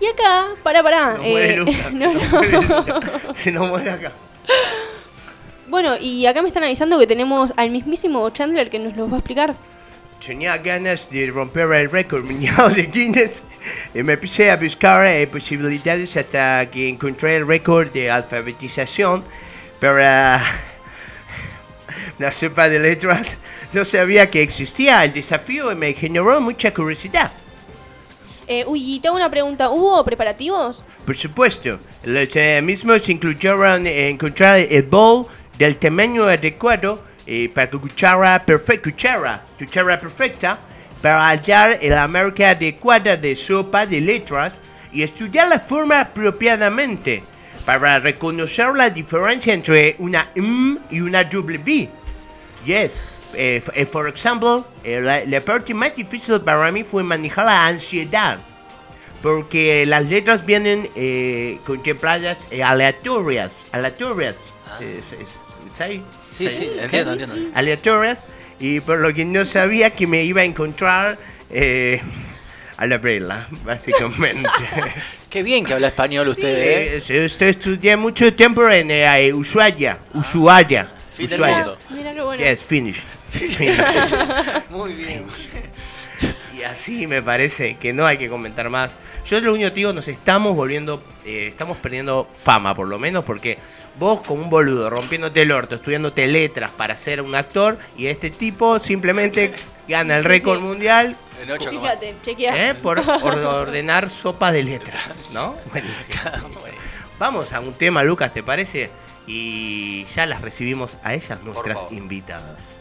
Y acá, para, para. No muere eh, Lucas, no, no. Se nos muere acá. Bueno, y acá me están avisando que tenemos al mismísimo Chandler que nos lo va a explicar. Tenía ganas de romper el récord mundial de Guinness y me puse a buscar eh, posibilidades hasta que encontré el récord de alfabetización para la sopa de letras. No sabía que existía el desafío y me generó mucha curiosidad. Eh, uy, y te hago una pregunta. ¿Hubo preparativos? Por supuesto, los eh, mismos incluyeron encontrar el bowl del tamaño adecuado eh, para tu cuchara perfecta, cuchara, cuchara perfecta, para hallar la marca adecuada de sopa de letras y estudiar la forma apropiadamente para reconocer la diferencia entre una M y una W. Yes. Eh, eh, por ejemplo, eh, la, la parte más difícil para mí fue manejar la ansiedad. Porque las letras vienen eh, contempladas aleatorias. Aleatorias. Eh, ¿sí- sí- entiendo, entiendo. Aleatorias. Y por lo que no sabía que me iba a encontrar eh, al abrirla, básicamente. Qué bien que habla español usted, ¿eh? Eh, sí, usted estudié mucho tiempo en eh, Ushuaia. Ushuaia. Fin del Ushuaia. mundo. Mira qué bueno. Yes, finish. Finish. Muy bien. Y así me parece que no hay que comentar más. Yo lo único que digo, nos estamos volviendo, eh, estamos perdiendo fama por lo menos, porque vos como un boludo rompiéndote el orto, estudiándote letras para ser un actor, y este tipo simplemente gana el Sí, récord sí. mundial En ocho coma- Fíjate, chequea. ¿eh? por or- ordenar sopa de letras, ¿no? Buenísimo. Vamos a un tema, Lucas, ¿te parece? Y ya las recibimos a ellas, nuestras invitadas.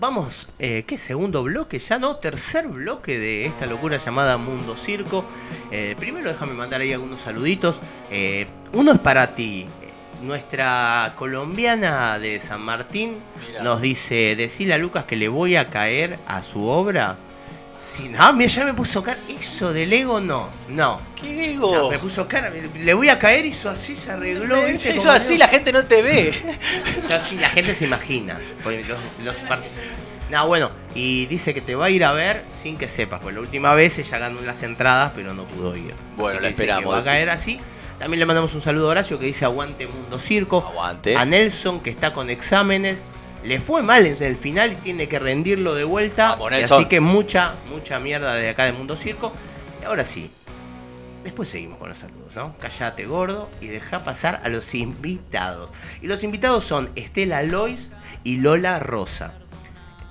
Vamos, eh, ¿qué segundo bloque? Ya no, tercer bloque de esta locura llamada Mundo Circo. Eh, primero déjame mandar ahí algunos saluditos. Eh, uno es para ti. Nuestra colombiana de San Martín nos dice, decile a Lucas que le voy a caer a su obra. Si no, mira, ya me puso cara. Eso del ego no, no. No, me puso cara, le voy a caer, hizo así, se arregló. Eso Como así la gente no te ve. Yo así, la gente se imagina. los- los part- No, bueno, y dice que te va a ir a ver sin que sepas. Pues la última vez ella ganó las entradas, pero no pudo ir. Bueno, Así la que esperamos, Va a caer así. También le mandamos un saludo a Horacio que dice aguante Mundo Circo. Aguante. A Nelson que está con exámenes. Le fue mal en el final y tiene que rendirlo de vuelta. Vamos, así que mucha, mucha mierda de acá de Mundo Circo. Y ahora sí. Después seguimos con los saludos, ¿no? Callate gordo y deja pasar a los invitados. Y los invitados son Estela Lois y Lola Rosa.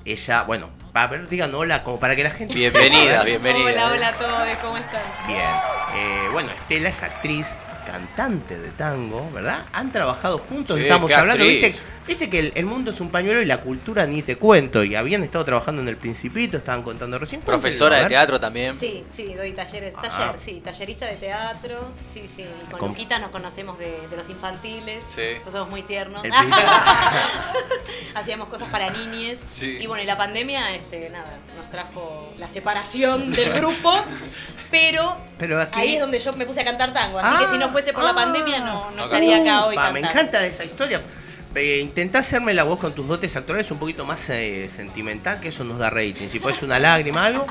Ella, bueno, va a ver, digan hola como para que la gente... Bienvenida, bienvenida. Hola, hola a todos, ¿cómo están? Bien. Eh, bueno, Estela es actriz, cantante de tango, ¿verdad? Han trabajado juntos, Sí, estamos hablando. ¿viste, viste que el, el mundo es un pañuelo y la cultura ni te cuento. Y habían estado trabajando en el Principito, estaban contando recién. Profesora de teatro también. Sí, sí, doy talleres, Ah. taller, sí, tallerista de teatro, sí, sí, y con Luquita nos conocemos de, de los infantiles, Sí. pues somos muy tiernos, hacíamos cosas para niñes, Sí. y bueno, y la pandemia, este, nada, nos trajo la separación del grupo, pero Pero aquí... ahí es donde yo me puse a cantar tango, así Ah, que si no fuese por la ah. pandemia no, no No estaría acá cantaba. hoy Pa, me encanta esa historia. Eh, intentá hacerme la voz con tus dotes actorales un poquito más eh, sentimental, que eso nos da rating. Si puedes una lágrima, algo.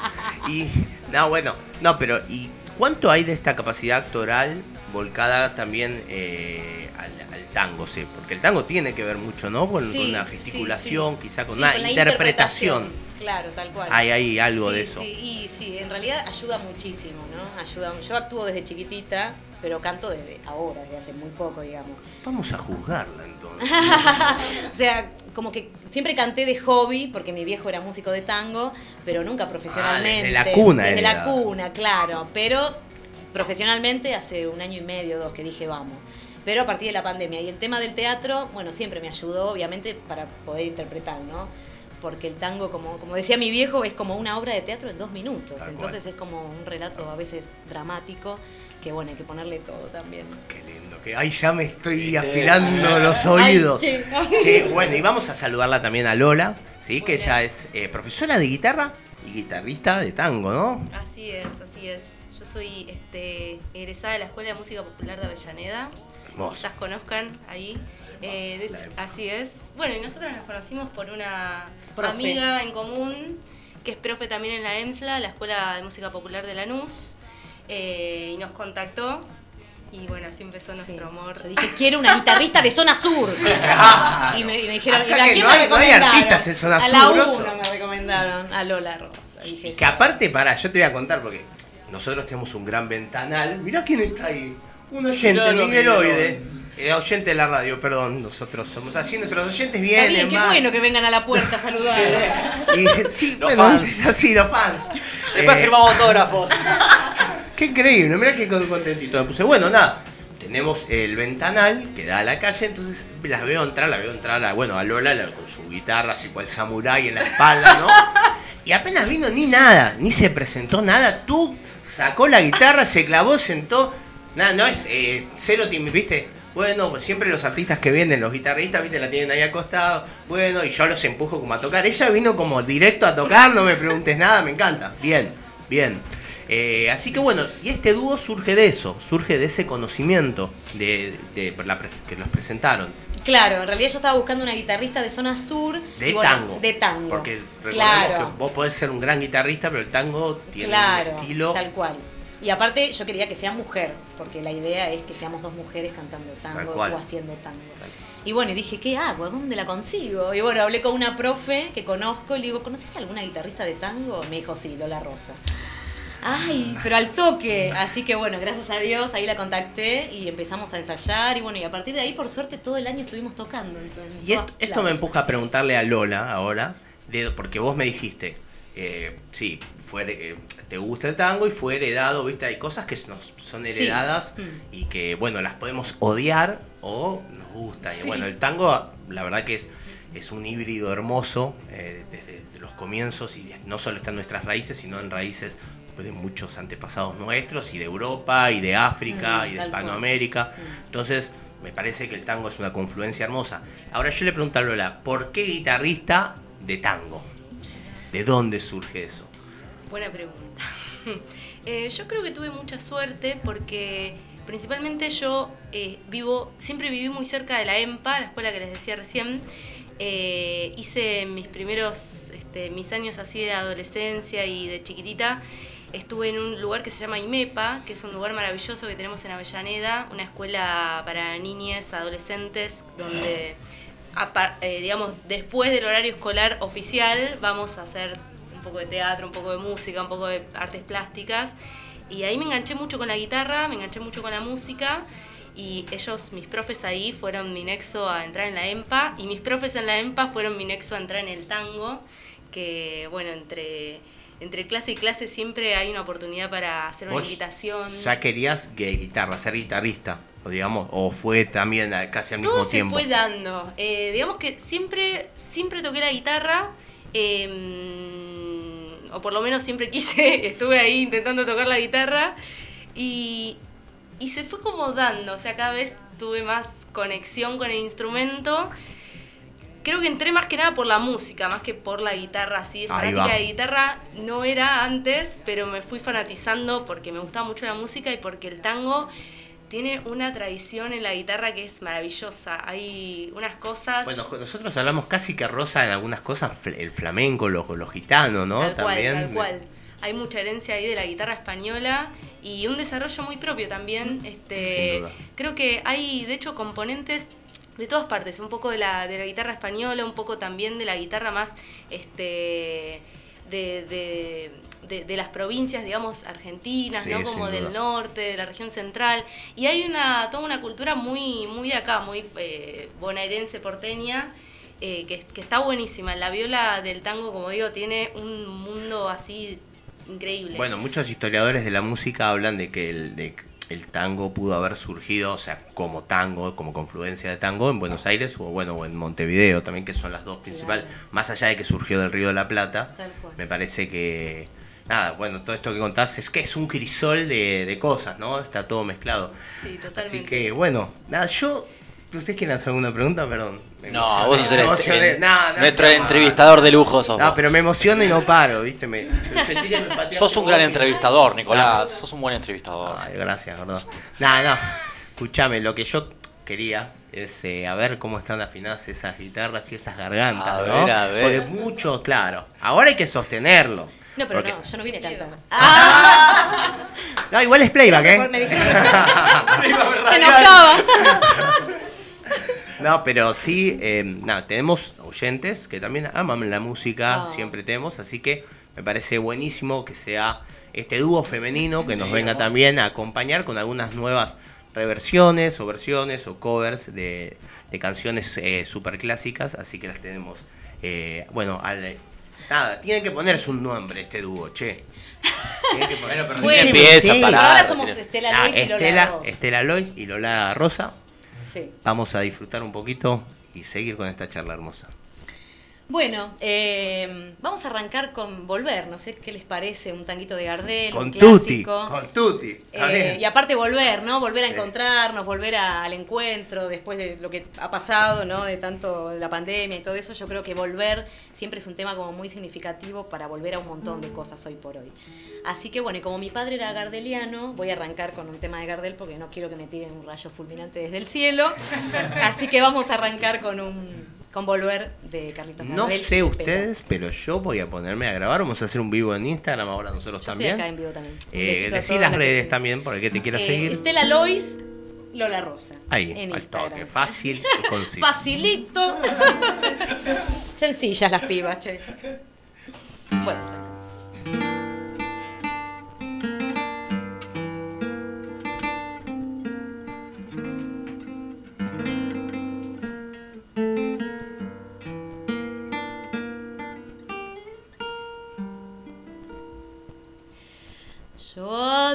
Y. No, bueno, no, pero ¿y cuánto hay de esta capacidad actoral volcada también eh, al, al tango? Sí, porque el tango tiene que ver mucho, ¿no? Con, Sí, con una gesticulación, sí. quizá con Sí, una la interpretación. Claro, tal cual. Hay ahí algo Sí, de eso. Sí, y sí, en realidad ayuda muchísimo, ¿no? Ayuda. Yo actúo desde chiquitita, pero canto desde ahora, desde hace muy poco, digamos. Vamos a juzgarla entonces. o sea, como que siempre canté de hobby, porque mi viejo era músico de tango, pero nunca profesionalmente. Ah, desde la cuna Desde la cuna, claro. Pero profesionalmente hace un año y medio, dos, que dije vamos. Pero a partir de la pandemia. Y el tema del teatro, bueno, siempre me ayudó, obviamente, para poder interpretar, ¿no? Porque el tango, como, como decía mi viejo, es como una obra de teatro en dos minutos. Tal Entonces es como un relato a veces dramático, que bueno, hay que ponerle todo también. Qué lindo. Que, ay, ya me estoy ¿Viste? afilando los Ay, oídos. che. Sí, bueno, y vamos a saludarla también a Lola, ¿sí? que ella es eh, profesora de guitarra y guitarrista de tango, ¿no? Así es, así es. Yo soy este, egresada de la Escuela de Música Popular de Avellaneda. Hermoso. Quizás conozcan ahí. Eh, de- así es. Bueno, y nosotros nos conocimos por una Profe. amiga en común, que es profe también en la EMSLA, la Escuela de Música Popular de Lanús, eh, y nos contactó. Y bueno, así empezó nuestro Sí. amor. Yo dije, quiero una guitarrista de zona sur. y, me, y me dijeron, ¿y a que no hay- no hay artistas en zona a la sur, grosso. uno me recomendaron, a Lola Rosa. Dije, Que aparte, para, yo te voy a contar porque nosotros tenemos un gran ventanal. Mirá quién está ahí. Un oyente, Migueloide. Eh, oyente de la radio, perdón, nosotros somos así, nuestros oyentes Está vienen. bien, qué bueno que vengan a la puerta a saludar. Y, sí, Los bueno, fans. es así, los fans. Después Eh, firmamos autógrafos. Qué increíble, mirá qué con- contentito me puse. Bueno, nada, tenemos el ventanal que da a la calle, entonces las veo entrar, la veo entrar a, bueno, a Lola la- con su guitarra, así cual samurái en la espalda, ¿no? Y apenas vino ni nada, ni se presentó nada, tú sacó la guitarra, se clavó, sentó. Nada, no es eh, cero tim- ¿viste? Bueno, pues siempre los artistas que vienen, los guitarristas, ¿viste? La tienen ahí acostado. Bueno, y yo los empujo como a tocar. Ella vino como directo a tocar, no me preguntes nada, me encanta. Bien, bien. Eh, así que bueno, y este dúo surge de eso, surge de ese conocimiento de, de la pres- que los presentaron. Claro, en realidad yo estaba buscando una guitarrista de zona sur. De y bueno, tango. De tango. Porque recordemos Claro. que vos podés ser un gran guitarrista, pero el tango tiene Claro, un estilo. tal cual. Y aparte yo quería que sea mujer, porque la idea es que seamos dos mujeres cantando tango o haciendo tango. Y bueno, dije, ¿qué hago? ¿A ¿Dónde la consigo? Y bueno, hablé con una profe que conozco y le digo, ¿conoces alguna guitarrista de tango? Me dijo, sí, Lola Rosa. Ay, pero al toque. Así que bueno, gracias a Dios, ahí la contacté y empezamos a ensayar. Y bueno, y a partir de ahí, por suerte, todo el año estuvimos tocando. Entonces, Y esto, esto me empuja a preguntarle a Lola ahora, de- porque vos me dijiste, eh, sí, fue, eh, te gusta el tango y fue heredado, viste, hay cosas que nos son Sí. heredadas Mm. y que, bueno, las podemos odiar o nos gustan. Y bueno, el tango, la verdad que es, es un híbrido hermoso eh, desde los comienzos y no solo está en nuestras raíces, sino en raíces de muchos antepasados nuestros y de Europa y de África Mm, y de. Hispanoamérica. Entonces, me parece que el tango es una confluencia hermosa. Ahora yo le pregunto a Lola, ¿por qué guitarrista de tango? ¿De dónde surge eso? Buena pregunta. Eh, yo creo que tuve mucha suerte porque principalmente yo eh, vivo, siempre viví muy cerca de la EMPA, la escuela que les decía recién. Eh, hice mis primeros, este, mis años así de adolescencia y de chiquitita. Estuve en un lugar que se llama IMEPA, que es un lugar maravilloso que tenemos en Avellaneda, una escuela para niñas, adolescentes, donde, eh, digamos, después del horario escolar oficial, vamos a hacer un poco de teatro, un poco de música, un poco de artes plásticas. Y ahí me enganché mucho con la guitarra, me enganché mucho con la música. Y ellos, mis profes ahí, fueron mi nexo a entrar en la EMPA. Y mis profes en la EMPA fueron mi nexo a entrar en el tango. Que, bueno, entre, entre clase y clase siempre hay una oportunidad para hacer una invitación. ¿Ya querías que guitarra, ser guitarrista? O digamos, o fue también casi al Todo mismo se tiempo. fue dando. Eh, digamos que siempre, siempre toqué la guitarra. eh, o por lo menos siempre quise, estuve ahí intentando tocar la guitarra. Y, y se fue como dando. O sea, cada vez tuve más conexión con el instrumento. Creo que entré más que nada por la música, más que por la guitarra, así. Fanática de guitarra no era antes, pero me fui fanatizando porque me gustaba mucho la música y porque el tango tiene una tradición en la guitarra que es maravillosa. Hay unas cosas. Bueno, nosotros hablamos casi que rosa en algunas cosas, el flamenco, lo, lo gitano, ¿no? Tal cual, También. tal cual. Hay mucha herencia ahí de la guitarra española y un desarrollo muy propio también. Este, Sin duda. creo que hay, de hecho, componentes de todas partes, un poco de la, de la guitarra española, un poco también de la guitarra más este, de, de, de- de las provincias, digamos, argentinas, Sí, ¿no? Como del duda. norte, de la región central. Y hay una, toda una cultura muy, muy de acá, muy eh, bonaerense, porteña, eh, que, que está buenísima. La viola del tango, como digo, tiene un mundo así increíble. Bueno, muchos historiadores de la música hablan de que el, de que el tango pudo haber surgido, o sea, como tango, como confluencia de tango en Buenos Aires o bueno, o en Montevideo también, que son las dos principales, más allá de que surgió del Río de la Plata, Tal cual. me parece que, nada, bueno, todo esto que contás es que es un crisol de, de cosas, ¿no? Está todo mezclado. Sí, totalmente. Así que, bueno, nada, yo, ¿ustedes quieren hacer alguna pregunta? Perdón. Me No, emocioné, vos sos el me est- emocioné. el- No, no nuestro entrevistador de lujo sos No, vos. pero me emociono y no paro, ¿viste? Me, me sentí que me pateaba Sos un gran entrevistador, Nicolás. Sos un buen entrevistador. Ay, gracias, gordo. No, no. Escuchame, lo que yo quería es eh, a ver cómo están afinadas esas guitarras y esas gargantas, A ¿no? ver, a ver. Porque mucho, claro. Ahora hay que sostenerlo. No, pero Porque- no, yo no vine a cantar. No, igual es playback, ¿eh? Me dijeron. Se enojaba. No, pero sí, eh, nada, tenemos oyentes que también aman la música, Ah. siempre tenemos, así que me parece buenísimo que sea este dúo femenino que nos venga también a acompañar con algunas nuevas reversiones o versiones o covers de, de canciones eh, super clásicas, así que las tenemos, eh, bueno, al, nada, tienen que ponerse un nombre este dúo, che. Tienen que poner- pero Bueno, empieza, sí. pará, Ahora somos Estela Ah, Luis y Lola Estela, Ross. Estela Lois y Lola Rosa. Sí. Vamos a disfrutar un poquito y seguir con esta charla hermosa. Bueno, eh, vamos a arrancar con Volver. No sé qué les parece, un tanguito de Gardel, Con un Tutti, clásico. con Tutti. Eh, y aparte volver, ¿no? Volver a encontrarnos, volver a- al encuentro después de lo que ha pasado, ¿no? De tanto la pandemia y todo eso. Yo creo que volver siempre es un tema como muy significativo para volver a un montón de cosas hoy por hoy. Así que bueno, y como mi padre era gardeliano, voy a arrancar con un tema de Gardel porque no quiero que me tiren un rayo fulminante desde el cielo. Así que vamos a arrancar con un con volver de Carlitos No Gardel. sé Pero ustedes, pero yo voy a ponerme a grabar. Vamos a hacer un vivo en Instagram ahora nosotros Yo estoy también. acá en vivo también. Eh, decí las redes también por el que te quiera Eh, seguir. Estela Lois, Lola Rosa. Ahí, en al Instagram. toque. Fácil y conciso. Facilito. Sencillas las pibas, che. Bueno.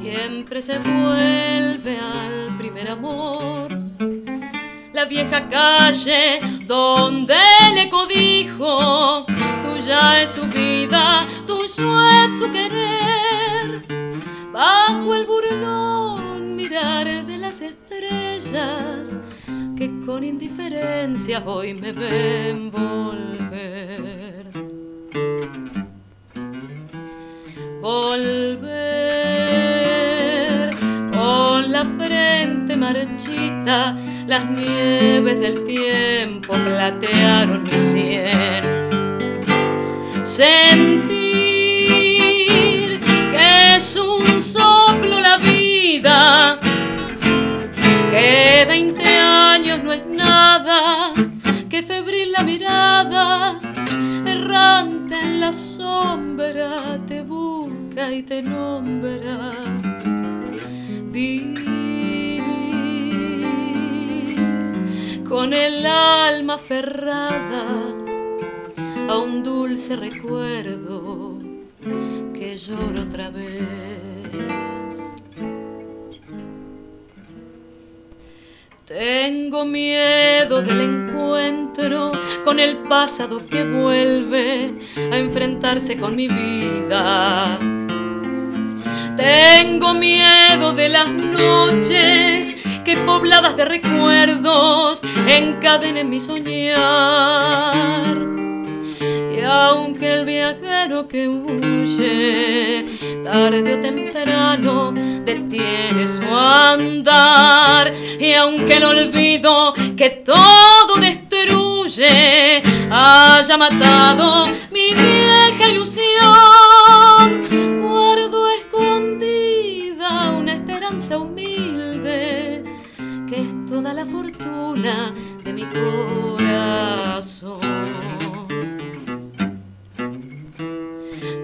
siempre se vuelve al primer amor. La vieja calle donde le codijo, tuya es su vida, tuyo es su querer. Bajo el burlón mirar de las estrellas que con indiferencia hoy me ven volver. Volver la frente marchita, las nieves del tiempo platearon mi sien. Sentir que es un soplo la vida, que 20 años no es nada, que febril la mirada, errante en la sombra, te busca y te nombra. Vivir con el alma aferrada a un dulce recuerdo que lloro otra vez. Tengo miedo del encuentro con el pasado que vuelve a enfrentarse con mi vida. Tengo miedo de las noches que pobladas de recuerdos encadenen mi soñar. Y aunque el viajero que huye tarde o temprano detiene su andar, y aunque el olvido que todo destruye haya matado mi vieja ilusión, toda la fortuna de mi corazón.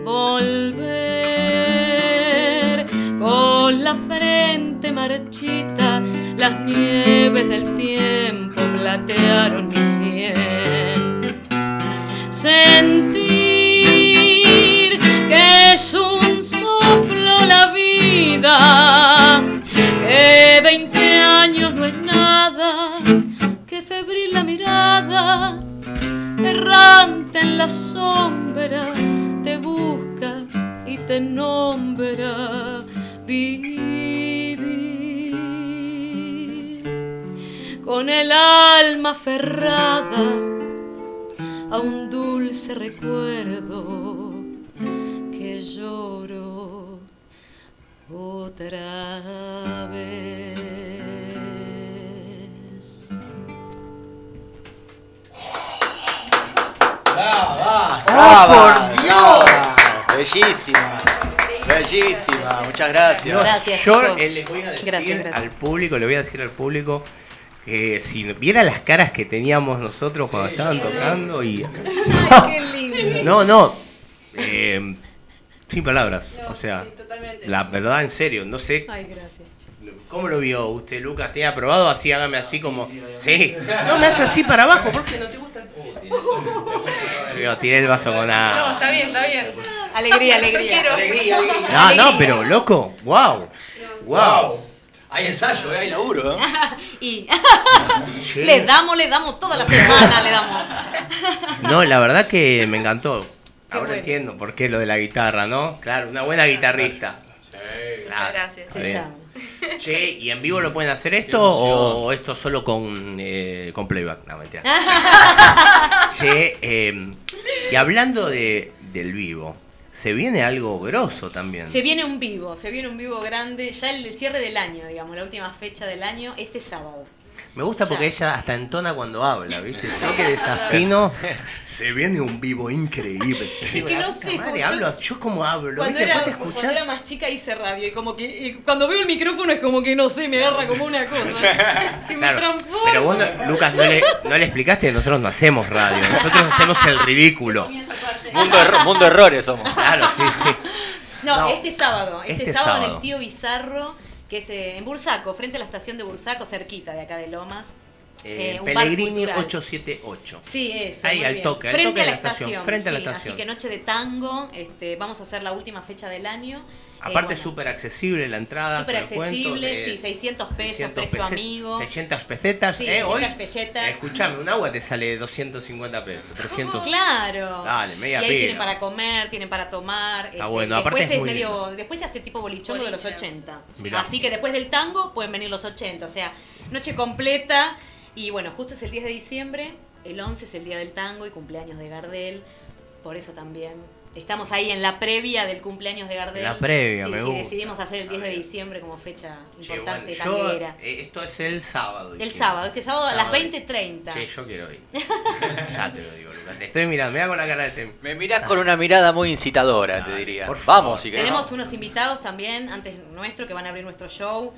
Volver con la frente marchita, las nieves del tiempo platearon mi sien. Sentir que es un soplo la vida, que febril la mirada, errante en la sombra, te busca y te nombra. Vivir con el alma aferrada a un dulce recuerdo que lloro otra vez. ¡Bravas! ¡Oh, bravas, por Dios! Bellísima. Bellísima. Muchas gracias. No, Gracias, yo chicos. eh, les voy a decir Gracias, gracias. al público, le voy a decir al público que si viera las caras que teníamos nosotros cuando estaban tocando y Qué lindo. no, no, eh, sin palabras, o sea, totalmente. la verdad en serio, no sé Ay, gracias. Cómo lo vio usted, Lucas, ¿tenía aprobado? Así hágame así como, sí, no me hace así para abajo, porque no te gusta. Yo tiré el vaso con No, agua. está bien, está bien. Alegría, alegría. Prefiero. No, no, pero loco, wow, wow. Hay ensayo, eh, hay laburo. ¿eh? y Sí. le damos, le damos toda la semana, le damos. No, la verdad que me encantó. Ahora bueno. entiendo por qué lo de la guitarra, ¿no? Claro, una buena guitarrista. Claro, Gracias. está bien. Chao. Che, ¿y en vivo lo pueden hacer esto o esto solo con, eh, con playback? No, mentira. che, eh, y hablando de, del vivo, se viene algo grosso también. Se viene un vivo, se viene un vivo grande, ya el cierre del año, digamos, la última fecha del año, este sábado. Me gusta Ya. porque ella hasta entona cuando habla, ¿viste? Yo que desafino. Se viene un vivo increíble. Es que no sé, como Madre, yo- hablo, yo como hablo, Cuando ¿viste? era, cuando era más chica hice radio y como que y cuando veo el micrófono es como que no sé, me agarra como una cosa. que me Claro, transforma. pero vos, no- Lucas, no le, no le explicaste que nosotros no hacemos radio, nosotros hacemos el ridículo. Mundo, erro- mundo errores somos. Claro, sí, sí. No, No, este sábado, este, este sábado, en sábado. el Tío Bizarro, que es eh, en Bursaco, frente a la estación de Bursaco, cerquita de acá de Lomas. Eh, Eh, Pellegrini cultural. 878. Sí, eso. Ahí, muy al bien. toque, al Frente toque a de la la estación, estación. frente a la sí, estación. Así que noche de tango, este, vamos a hacer la última fecha del año. Eh, Aparte, bueno, súper accesible la entrada. súper accesible, eh, sí, 600 pesos, 600 precio peset- amigo. 600 pesetas. Sí, eh, hoy, 600 pesetas. Escuchame, un agua te sale 250 pesos, 300. Claro. Dale, media y ahí pila. tienen para comer, tienen para tomar. este, bueno, después aparte es es muy medio, lindo. después se hace tipo bolichongo de los 80. Mirá. Así que después del tango pueden venir los 80, o sea, noche completa y bueno, justo es el 10 de diciembre, el 11 es el día del tango y cumpleaños de Gardel, por eso también estamos ahí en la previa del cumpleaños de Gardel. La previa, sí, me sí, gusta. decidimos hacer el 10 de diciembre como fecha Che, importante bueno, yo, eh, esto es el sábado. El sábado, este sábado a las Sábado. 20.30. Che, yo quiero ir. ya te lo digo, Lucas. Te estoy mirando, mira con la cara de tem. Me mirás con una mirada muy incitadora, te diría. Vamos, si querés. Tenemos unos invitados también, antes nuestro, que van a abrir nuestro show.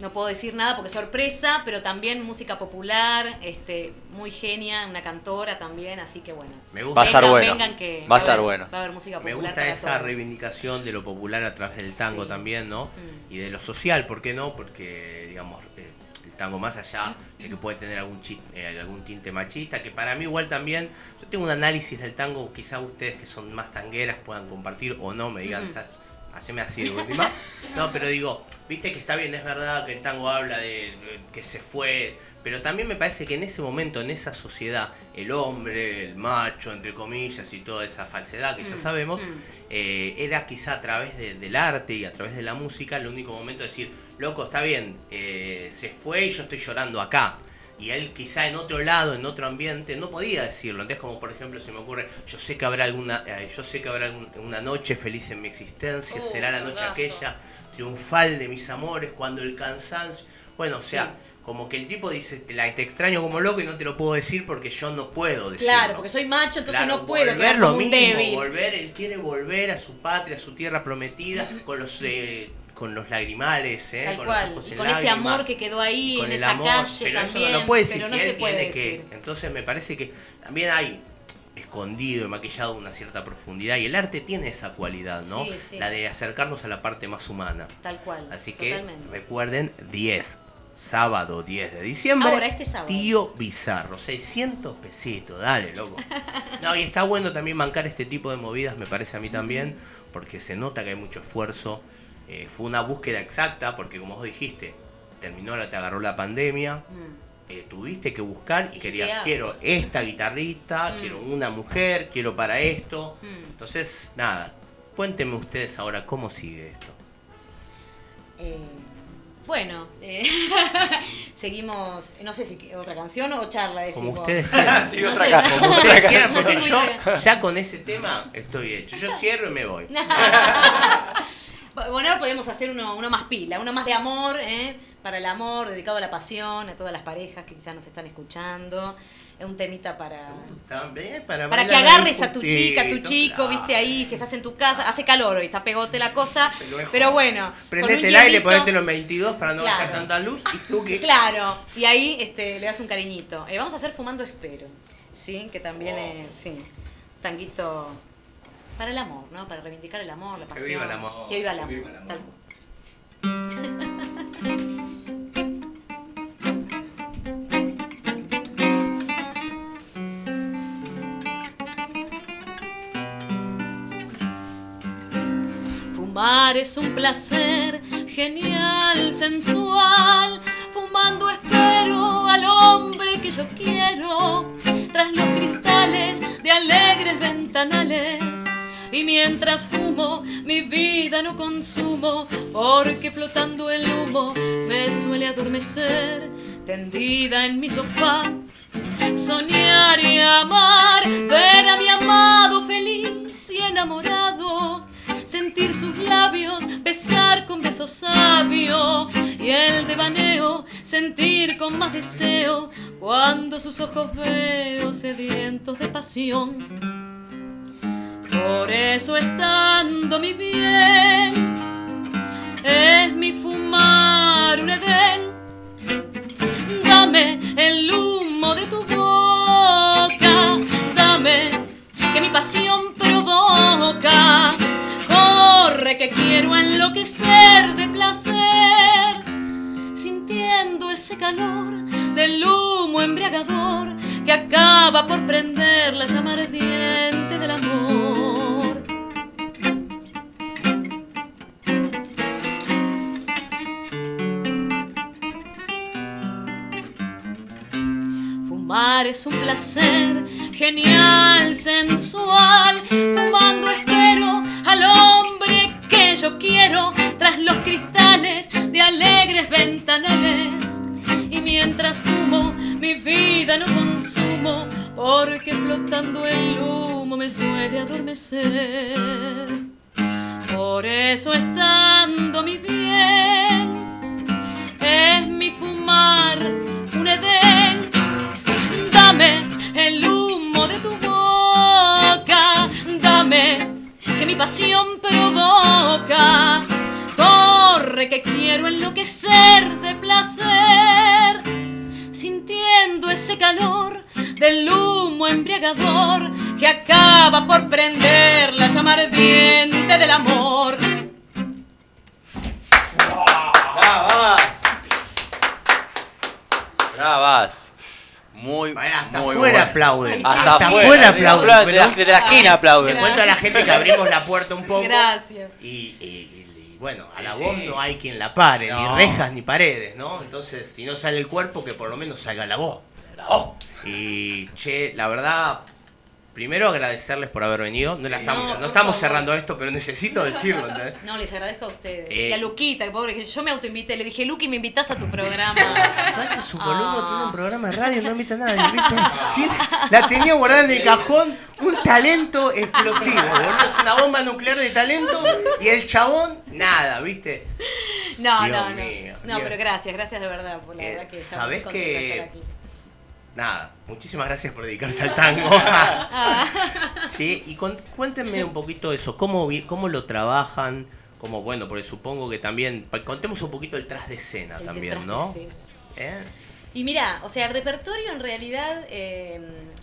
No puedo decir nada porque es sorpresa, pero también música popular, este, muy genia, una cantora también, así que bueno. Me gusta. Va a estar bueno. vengan que Va a estar haber- bueno. Va a haber música Me popular gusta para esa todos. reivindicación de lo popular a través del tango Sí. también, ¿no? Mm. Y de lo social, ¿por qué no? Porque, digamos, eh, el tango más allá de que puede tener algún, chi- eh, algún tinte machista, que para mí igual también, yo tengo un análisis del tango, quizá ustedes que son más tangueras puedan compartir o no, me digan. "Sas, haceme así de última. No, pero digo, viste que está bien, es verdad que el tango habla de que se fue, pero también me parece que en ese momento, en esa sociedad, el hombre, el macho, entre comillas, y toda esa falsedad que ya Mm, sabemos, mm. eh, era quizá a través de- del arte y a través de la música el único momento de decir, loco, está bien, eh, se fue y yo estoy llorando acá. Y él quizá en otro lado, en otro ambiente, no podía decirlo. Entonces, como por ejemplo, se me ocurre, yo sé que habrá alguna, eh, yo sé que habrá una noche feliz en mi existencia, Uh, será la noche aquella triunfal de mis amores, cuando el cansancio. Bueno, o sea, como que el tipo dice, te, la- te extraño como loco y no te lo puedo decir porque yo no puedo decirlo. Claro, porque soy macho, entonces Claro, no puedo volver lo mismo, débil. volver, él quiere volver a su patria, a su tierra prometida, con los eh, con los lagrimales, ¿eh? Tal con cual, los ojos en con ese amor que quedó ahí, en esa amor, calle pero también, eso no lo puede decir pero no si se él puede tiene que- decir. entonces me parece que también hay escondido y maquillado una cierta profundidad y el arte tiene esa cualidad, ¿no? Sí, sí. La de acercarnos a la parte más humana. Tal cual. Así que totalmente. recuerden 10, sábado 10 de diciembre. Ahora, este sábado. Tío Bizarro, 600 pesitos, dale, loco. No, y está bueno también bancar este tipo de movidas, me parece a mí también, porque se nota que hay mucho esfuerzo. Eh, fue una búsqueda exacta, porque como vos dijiste, terminó, la, te agarró la pandemia, Mm. eh, tuviste que buscar y querías, quiero esta guitarrita, Mm. quiero una mujer, quiero para esto. Mm. Entonces, nada, cuéntenme ustedes ahora cómo sigue esto. Eh, bueno, eh, seguimos, no sé si otra canción o charla decimos. Como ustedes quieran. Sí, No otra sé. ca- Como ustedes quieran, No porque tengo yo ya con ese tema estoy hecho. Yo cierro y me voy. Bueno, ahora podemos hacer uno, uno más pila, uno más de amor, ¿eh? para el amor, dedicado a la pasión, a todas las parejas que quizás nos están escuchando. Es un temita para, También para, para que agarres a tu chica, a tu chico, claro. viste ahí, si estás en tu casa, hace calor hoy, está pegote la cosa, Pero bueno, Prendete el aire, ponete los 22 para no Claro. gastar tanta luz y tú que... Claro, y ahí este, le das un cariñito. Eh, vamos a hacer Fumando Espero, ¿sí? Que también es, sí, tanguito para el amor, ¿no? Para reivindicar el amor, la Que pasión. viva el amor, Que viva el que amor. viva el amor. tal cual. Fumar es un placer genial, sensual. Fumando espero al hombre que yo quiero tras los cristales de alegres ventanales. Y mientras fumo, mi vida no consumo, porque flotando el humo me suele adormecer, tendida en mi sofá. Soñar y amar, ver a mi amado feliz y enamorado, sentir sus labios, besar con beso sabio y el devaneo, sentir con más deseo cuando sus ojos veo sedientos de pasión. Por eso estando mi bien, es mi fumar un edén. Dame el humo de tu boca, dame que mi pasión provoca. Corre que quiero enloquecer de placer, sintiendo ese calor del humo embriagador que acaba por prender la llama ardiente del amor. Es un placer genial, sensual. Fumando espero al hombre que yo quiero tras los cristales de alegres ventanales. Y mientras fumo, mi vida no consumo, porque flotando el humo me suele adormecer. Por eso estando mi bien, es mi fumar un edén. Dame el humo de tu boca, dame que mi pasión provoca. Corre que quiero enloquecer de placer, sintiendo ese calor del humo embriagador que acaba por prender la llama ardiente del amor. ¡Bravas! ¡Bravas! Muy, hasta muy afuera bueno. aplauden. Hasta, Hasta afuera, aplauden. la- Desde la, desde la esquina aplauden. Le cuento a la gente que abrimos la puerta un poco. Gracias. Y, y- y, bueno, a la Sí. voz no hay quien la pare, No. ni rejas ni paredes, ¿no? Entonces, si no sale el cuerpo, que por lo menos salga la voz. Y, che, la verdad, primero agradecerles por haber venido. No, la estamos, No, estamos favor. cerrando esto, pero necesito decirlo, ¿entendés? No, les agradezco a ustedes. Eh. y a Luquita, que pobre, que yo me autoinvité. Le dije, Luqui, me invitas a tu programa. Aparte, su boludo tiene un programa de radio, no invita a nadie, ¿viste? Sí, la tenía guardada en el cajón, un talento explosivo, boludo. Es una bomba nuclear de talento y el chabón, nada, ¿viste? No, Dios no, no. mío, no, Dios. pero gracias, gracias de verdad. Por la Eh, verdad que ¿sabés que- estar aquí. Nada, muchísimas gracias por dedicarse al tango. Sí, y con- cuéntenme un poquito eso, ¿cómo, cómo lo trabajan? Como bueno, porque supongo que también, contemos un poquito el tras de escena El también, ¿no? ¿Eh? Y mira, o sea, el repertorio en realidad, eh,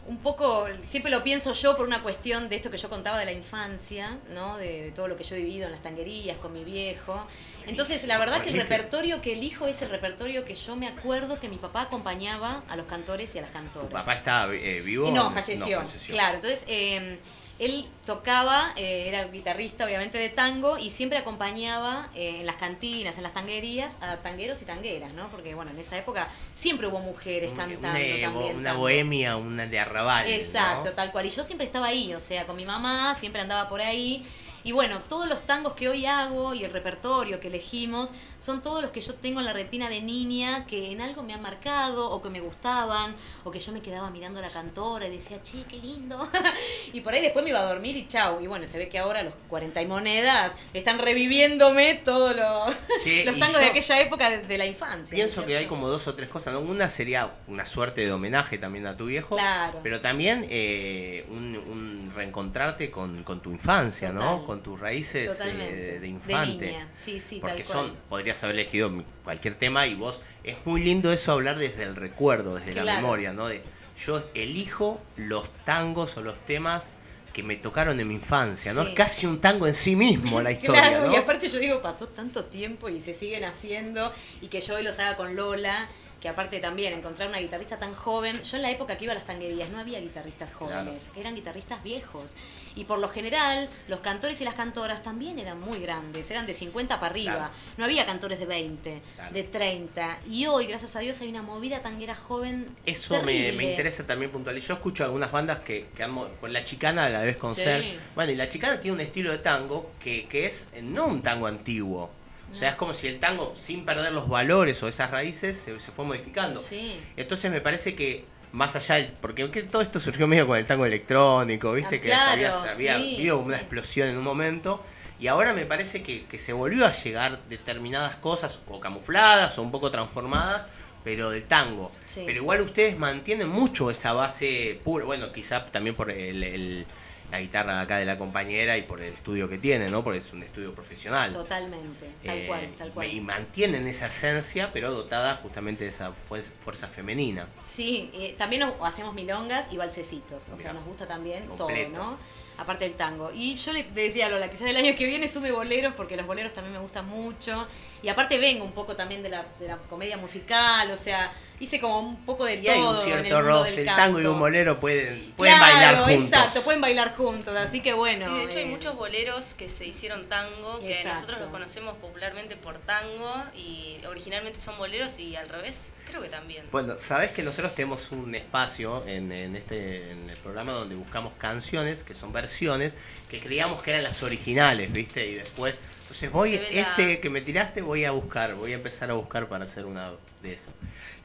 un poco, siempre lo pienso yo por una cuestión de esto que yo contaba de la infancia, ¿no? De, de todo lo que yo he vivido en las tanguerías con mi viejo. Entonces, la verdad que el repertorio que elijo es el repertorio que yo me acuerdo que mi papá acompañaba a los cantores y a las cantoras. ¿Papá está eh, vivo? Y no, falleció. falleció. Claro, entonces eh, él tocaba, eh, era guitarrista obviamente de tango y siempre acompañaba eh, en las cantinas, en las tanguerías, a tangueros y tangueras, ¿no? Porque bueno, en esa época siempre hubo mujeres cantando Una, también. una tango. bohemia, una de arrabal. ¿no? Exacto, tal cual. Y yo siempre estaba ahí, o sea, con mi mamá, siempre andaba por ahí. Y bueno, todos los tangos que hoy hago y el repertorio que elegimos son todos los que yo tengo en la retina de niña que en algo me han marcado o que me gustaban o que yo me quedaba mirando a la cantora y decía, che, qué lindo. y por ahí después me iba a dormir y chau. Y bueno, se ve que ahora los 40 y monedas están reviviéndome todos los, Sí, los tangos de aquella época de, de la infancia. Pienso que hay como dos o tres cosas. ¿no? Una sería una suerte de homenaje también a tu viejo. Claro. Pero también eh, un, un reencontrarte con, con tu infancia, ¿no? Con tus raíces eh, de, de De infante. niña. Sí, sí, Porque tal cual. son, podrías haber elegido cualquier tema y vos. Es muy lindo eso hablar desde el recuerdo, desde la memoria, ¿no? De, yo elijo los tangos o los temas que me tocaron en mi infancia, ¿no? Sí. Casi un tango en sí mismo la historia, Claro, ¿no? y aparte yo digo, pasó tanto tiempo y se siguen haciendo y que yo hoy los haga con Lola, que aparte también encontrar una guitarrista tan joven, yo en la época que iba a las tanguerías no había guitarristas jóvenes, eran guitarristas viejos. Y por lo general, los cantores y las cantoras también eran muy grandes, eran de 50 para arriba. Claro. No había cantores de 20, Claro. de 30. Y hoy, gracias a Dios, hay una movida tanguera joven. Eso me, me interesa también puntualizar. Yo escucho algunas bandas que, que han mo- con la chicana la vez con Sí. Ser. Bueno, y la chicana tiene un estilo de tango que, que es no un tango antiguo. O sea, es como si el tango, sin perder los valores o esas raíces, se, se fue modificando. Sí. Entonces me parece que más allá del, porque que todo esto surgió medio con el tango electrónico, viste Ah, que había, había sí, habido una sí. explosión en un momento y ahora me parece que, que se volvió a llegar determinadas cosas o camufladas o un poco transformadas pero del tango. Sí. Pero igual ustedes mantienen mucho esa base pura, bueno, quizás también por el, el- la guitarra de acá de la compañera y por el estudio que tiene, ¿no? Porque es un estudio profesional. Totalmente, tal Eh, cual, tal cual. Y mantienen esa esencia, pero dotada justamente de esa fuer- fuerza femenina. Sí, eh, también hacemos milongas y balsecitos, o sea, nos gusta también Completo. todo, ¿no? Aparte del tango. Y yo le decía a Lola, quizás el año que viene sume boleros, porque los boleros también me gustan mucho. Y aparte vengo un poco también de la, de la comedia musical, o sea, hice como un poco de Y hay todo un en el cierto mundo roce, del el tango y un bolero pueden, pueden Claro, bailar juntos. exacto, pueden bailar juntos, así que bueno. Sí, de hecho hay eh, muchos boleros que se hicieron tango, que Exacto. nosotros los conocemos popularmente por tango y originalmente son boleros y al revés, creo que también. Bueno, sabes que nosotros tenemos un espacio en, en este en el programa donde buscamos canciones que son versiones que creíamos que eran las originales, ¿viste? Y después, entonces voy ese que me tiraste voy a buscar, voy a empezar a buscar para hacer una de esas.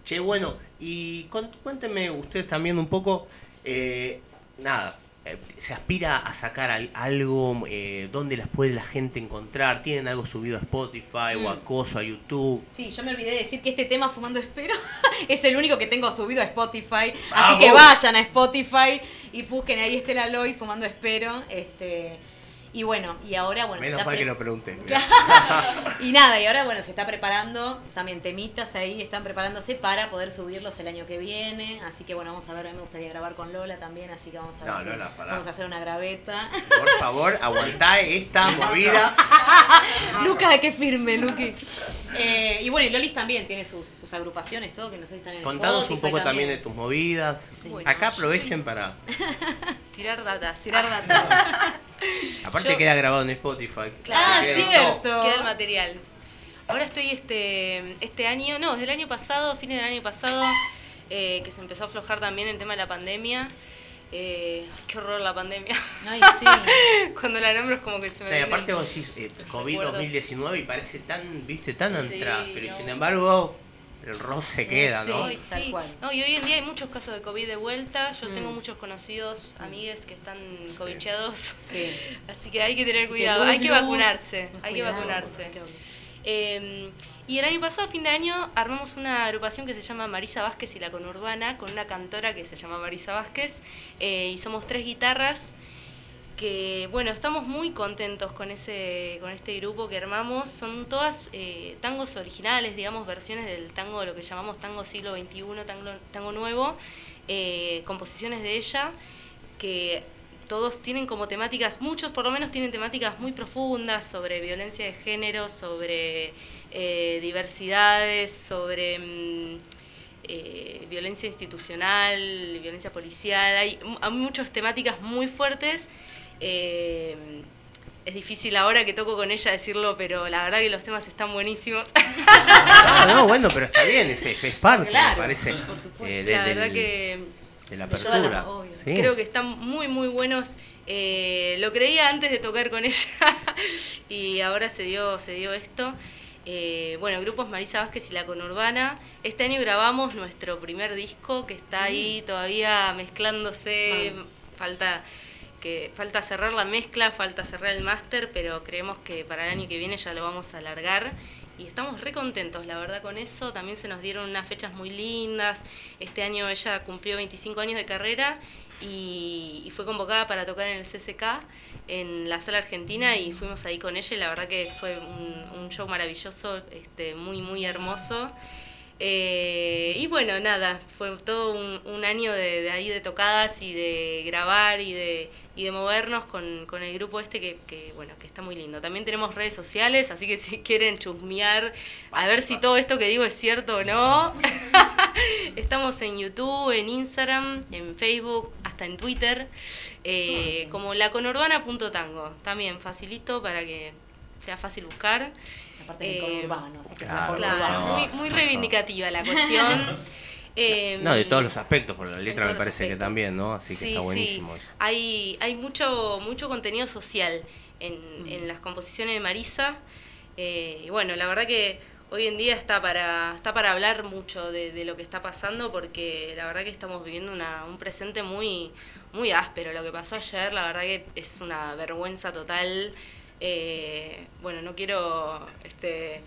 Che, bueno, y cuéntenme ustedes también un poco, eh, nada, se aspira a sacar al- algo, eh, dónde las puede la gente encontrar, tienen algo subido a Spotify o a Mm. Coso, a YouTube. Sí, yo me olvidé de decir que este tema Fumando Espero es el único que tengo subido a Spotify. Así que vayan a Spotify y busquen ahí Estela Loy Fumando Espero. Este, y bueno, y ahora bueno. se Menos está mal pre- que lo pregunté. y nada, y ahora bueno, se está preparando también temitas ahí, están preparándose para poder subirlos el año que viene. Así que bueno, vamos a ver, a mí me gustaría grabar con Lola también, así que vamos a ver No, si Lola, pará. vamos a hacer una graveta. Por favor, aguantá esta movida. Luca, qué firme, Luqui. Eh, y bueno, y Lolis también tiene sus, sus agrupaciones, todo, que no sé si están en Contanos un Spotify poco también de tus movidas. Bueno, Acá aprovechen para. Tirar datas. Tirar datas. Aparte Yo- queda grabado en Spotify. Ah, Queda- cierto. Queda el material. Ahora estoy este, este año, no, desde el año pasado, fines del año pasado, eh, que se empezó a aflojar también el tema de la pandemia. Eh, qué horror la pandemia. Ay, sí. Cuando la nombro es como que se me y aparte vos decís eh, COVID recuerdos. 2019 y parece tan, viste, tan Sí, atrás, pero no. sin embargo el roce queda, ¿no? Ay, tal sí. cual. No, y hoy en día hay muchos casos de COVID de vuelta. Yo Mm. tengo muchos conocidos, amigues que están covicheados. Sí. Así que hay que tener Así que cuidado, hay que vacunarse, hay que vacunarse. porque- Eh, y el año pasado, a fin de año, armamos una agrupación que se llama Marisa Vázquez y la Conurbana, con una cantora que se llama Marisa Vázquez, eh, y somos tres guitarras que, bueno, estamos muy contentos con, ese, con este grupo que armamos. Son todas eh, tangos originales, digamos, versiones del tango, lo que llamamos tango siglo XXI, tango, nuevo, eh, composiciones de ella que todos tienen como temáticas, muchos por lo menos tienen temáticas muy profundas sobre violencia de género, sobre eh, diversidades, sobre mm, violencia institucional, violencia policial. Hay, hay muchas temáticas muy fuertes. Eh, es difícil ahora que toco con ella decirlo, pero la verdad que los temas están buenísimos. No, no, bueno, pero está bien, es, es parte, Claro, me parece. por supuesto. eh, de, la del- verdad que de la apertura. Sí. Creo que están muy, muy buenos. Eh, lo creía antes de tocar con ella y ahora se dio, se dio esto. Eh, bueno, grupos Marisa Vázquez y La Conurbana. Este año grabamos nuestro primer disco que está ahí todavía mezclándose. Falta falta cerrar la mezcla, falta cerrar el máster, pero creemos que para el año que viene ya lo vamos a alargar y estamos re contentos, la verdad, con eso. También se nos dieron unas fechas muy lindas. Este año ella cumplió 25 años de carrera y, y fue convocada para tocar en el CCK, en la sala argentina, y fuimos ahí con ella y la verdad que fue un, un show maravilloso, este, muy, muy hermoso. Eh, y bueno, nada, fue todo un, un año de, de ahí de tocadas y de grabar y de, y de movernos con, con el grupo este que, que, bueno, que está muy lindo. También tenemos redes sociales, así que si quieren chusmear, a ver si todo esto que digo es cierto o no. Estamos en YouTube, en Instagram, en Facebook, hasta en Twitter, eh, como laconurbana.tango. También facilito para que sea fácil buscar. Aparte del Eh, conurbano, así que es claro, muy, muy reivindicativa la cuestión. Eh, No, de todos los aspectos, por la letra me parece que también, ¿no? Así que Sí, está sí. buenísimo eso. Hay, hay mucho, mucho contenido social en, en las composiciones de Marisa. Eh, y bueno, la verdad que hoy en día está para, está para hablar mucho de, de lo que está pasando porque la verdad que estamos viviendo una, un presente muy, muy áspero. Lo que pasó ayer, la verdad que es una vergüenza total. Eh, bueno, no quiero este,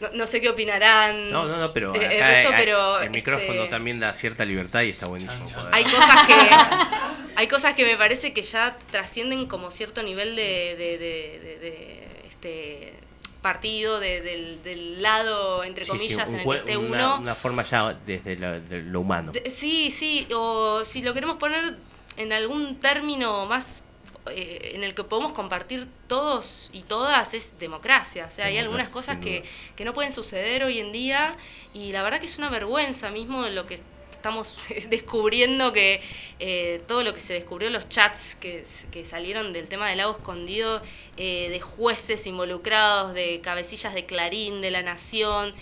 no, no sé qué opinarán. No, no, no, pero, acá el resto, hay- pero, el micrófono este, también da cierta libertad y está buenísimo. poder- hay cosas que hay cosas que me parece que ya trascienden como cierto nivel de, de- de- de- de, este partido de- del, del lado entre Sí, sí, comillas un en el que esté una, uno una forma ya desde lo, de lo humano. De- sí sí o si lo queremos poner en algún término más eh, en el que podemos compartir todos y todas es democracia. O sea hay algunas cosas que, que no pueden suceder hoy en día y la verdad que es una vergüenza mismo lo que estamos descubriendo que eh, todo lo que se descubrió, los chats que, que salieron del tema del lago escondido, eh, de jueces involucrados, de cabecillas de Clarín, de La Nación,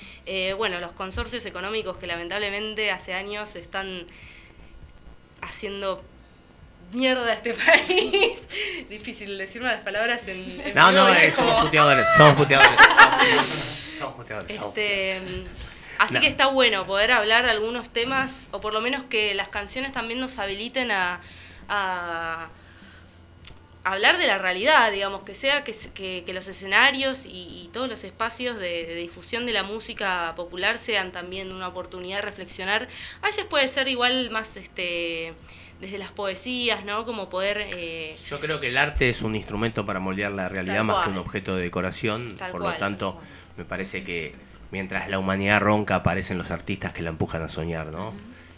bueno, los consorcios económicos que lamentablemente hace años están haciendo mierda este país. Difícil decirme las palabras en... en No, no, eh, somos puteadores, somos puteadores. Somos puteadores. somos Este, así No. que está bueno poder hablar algunos temas, o por lo menos que las canciones también nos habiliten a, a hablar de la realidad, digamos, que sea que, se- que, que los escenarios y, y todos los espacios de, de difusión de la música popular sean también una oportunidad de reflexionar. A veces puede ser igual más este desde las poesías, ¿no? Como poder... eh, Yo creo que el arte es un instrumento para moldear la realidad Tal más cual. que un objeto de decoración. Tal Por cual, lo tanto, me parece que mientras la humanidad ronca aparecen los artistas que la empujan a soñar, ¿no?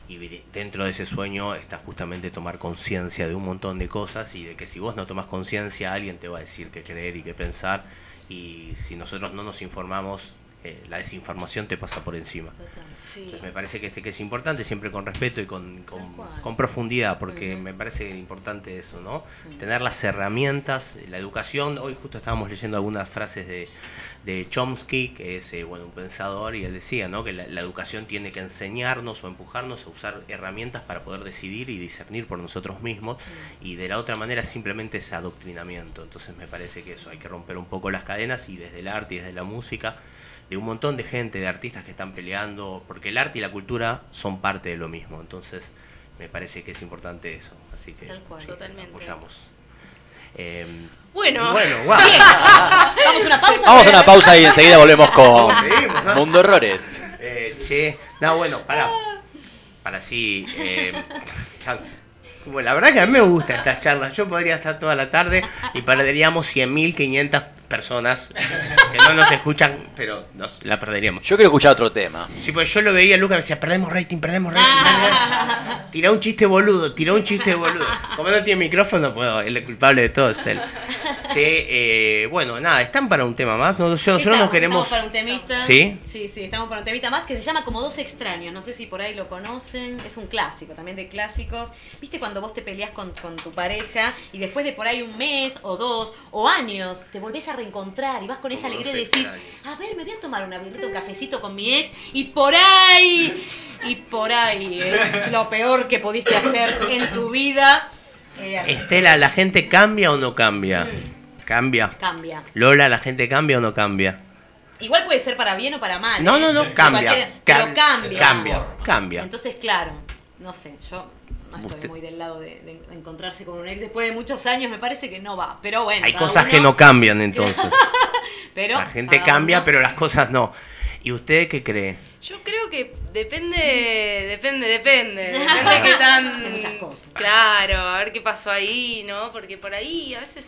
Y de- dentro de ese sueño está justamente tomar conciencia de un montón de cosas y de que si vos no tomas conciencia, alguien te va a decir qué creer y qué pensar. Y si nosotros no nos informamos, eh, la desinformación te pasa por encima. sí. Entonces me parece que este que es importante, siempre con respeto y con, con, con profundidad, porque me parece importante eso, ¿no? Tener las herramientas, la educación, hoy justo estábamos leyendo algunas frases de, de Chomsky, que es eh, bueno, un pensador, y él decía, ¿no? Que la, la educación tiene que enseñarnos o empujarnos a usar herramientas para poder decidir y discernir por nosotros mismos, y de la otra manera simplemente es adoctrinamiento. Entonces me parece que eso, hay que romper un poco las cadenas y desde el arte y desde la música de un montón de gente, de artistas que están peleando, porque el arte y la cultura son parte de lo mismo. Entonces, me parece que es importante eso. Así que Tal cual. sí, Totalmente. apoyamos. Eh, Bueno. Vamos a una pausa. Vamos a una pausa y enseguida volvemos con. Mundo Errores. Eh, che, no, bueno, para. Para sí. eh, bueno, la verdad que a mí me gustan estas charlas. Yo podría estar toda la tarde y perderíamos 100.500 personas que no nos escuchan, pero nos la perderíamos. Yo quiero escuchar otro tema. Sí, pues yo lo veía, Lucas me decía, perdemos rating, perdemos rating. perdemos". Tira un chiste boludo, tira un chiste boludo. Como no tiene micrófono, puedo, el culpable de todo es él. Che, eh, bueno, nada, ¿están para un tema más? No, nosotros Estamos, no queremos... estamos para un temita. ¿Sí? Sí, sí, estamos para un temita más que se llama Como dos extraños. No sé si por ahí lo conocen. Es un clásico, también de clásicos. ¿Viste cuando vos te peleás con, con tu pareja y después de por ahí un mes o dos o años te volvés a reencontrar y vas con esa alegría y decís, a ver, me voy a tomar una birrita, un cafecito con mi ex y por ahí, y por ahí es lo peor que pudiste hacer en tu vida. Eh. Estela, ¿la gente cambia o no cambia? Cambia. Cambia. Lola, ¿la gente cambia o no cambia? Igual puede ser para bien o para mal. No, ¿eh? no, no, De cambia. cualquier- pero Cam- cambia. Cambia, cambia. Entonces, claro, no sé, yo no estoy Usted- muy del lado de, de encontrarse con un ex después de muchos años, me parece que no va. Pero bueno. Hay cosas que no cambian entonces. Pero La gente cambia, uno- pero las cosas no. ¿Y usted qué cree? Yo creo que depende, depende, depende. Depende qué tan. De muchas cosas. Claro, a ver qué pasó ahí, ¿no? Porque por ahí a veces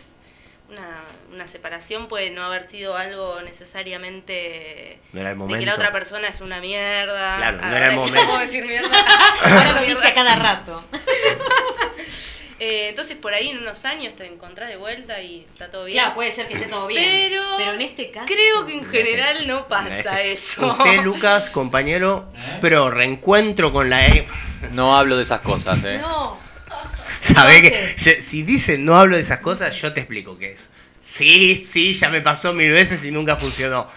una, una separación puede no haber sido algo necesariamente. No era el De que momento. la otra persona es una mierda. Claro, no Ahora era el momento. puedo decir mierda. Ahora lo dice a cada rato. Eh, entonces por ahí en unos años te encontrás de vuelta y está todo bien. Claro, puede ser que esté todo bien. Pero, Pero en este caso. creo que en general no pasa ese- eso. Usted, Lucas, compañero, pero reencuentro con la ex. No hablo de esas cosas, ¿eh? No. ¿Sabe que Entonces- yo- si dicen no hablo de esas cosas, yo te explico qué es. Sí, sí, ya me pasó mil veces y nunca funcionó.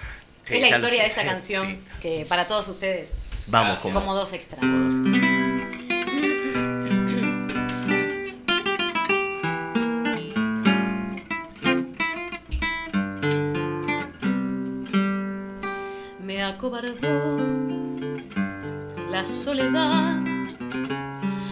Sí, es la historia de esta canción sí. que para todos ustedes. Vamos, como- como dos extraños. Me acobardó la soledad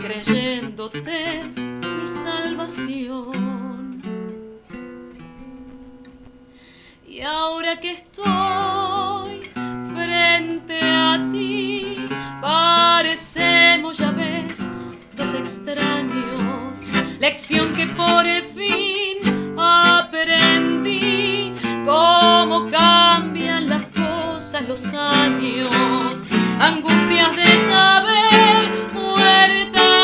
creyéndote mi salvación. Y ahora que estoy frente a ti, parecemos, ya ves, dos extraños. Lección que por fin aprendí, cómo cambian las cosas los años. Angustias de saber, muerta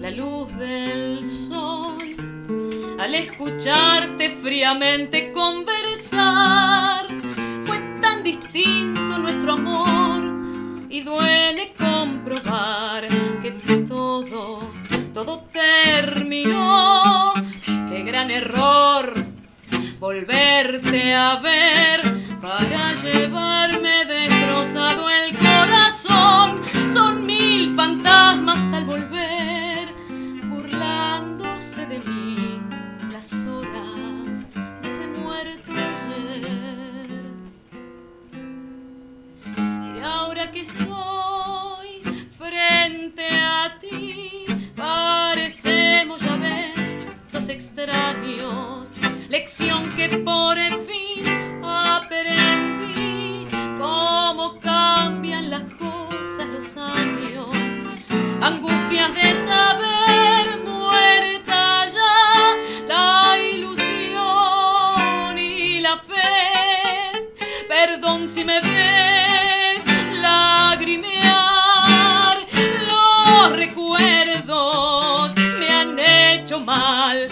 La luz del sol al escucharte fríamente conversar. Fue tan distinto nuestro amor y duele comprobar que todo, todo terminó. Qué gran error volverte a ver para llevarme destrozado el fantasmas al volver, burlándose de mí las horas de ese muerto ayer. Y ahora que estoy frente a ti, parecemos, ya ves, dos extraños. Lección que por fin aprendí, cómo cambian las cosas los años. Angustias de saber, muerta ya la ilusión y la fe. Perdón si me ves lagrimear, los recuerdos me han hecho mal.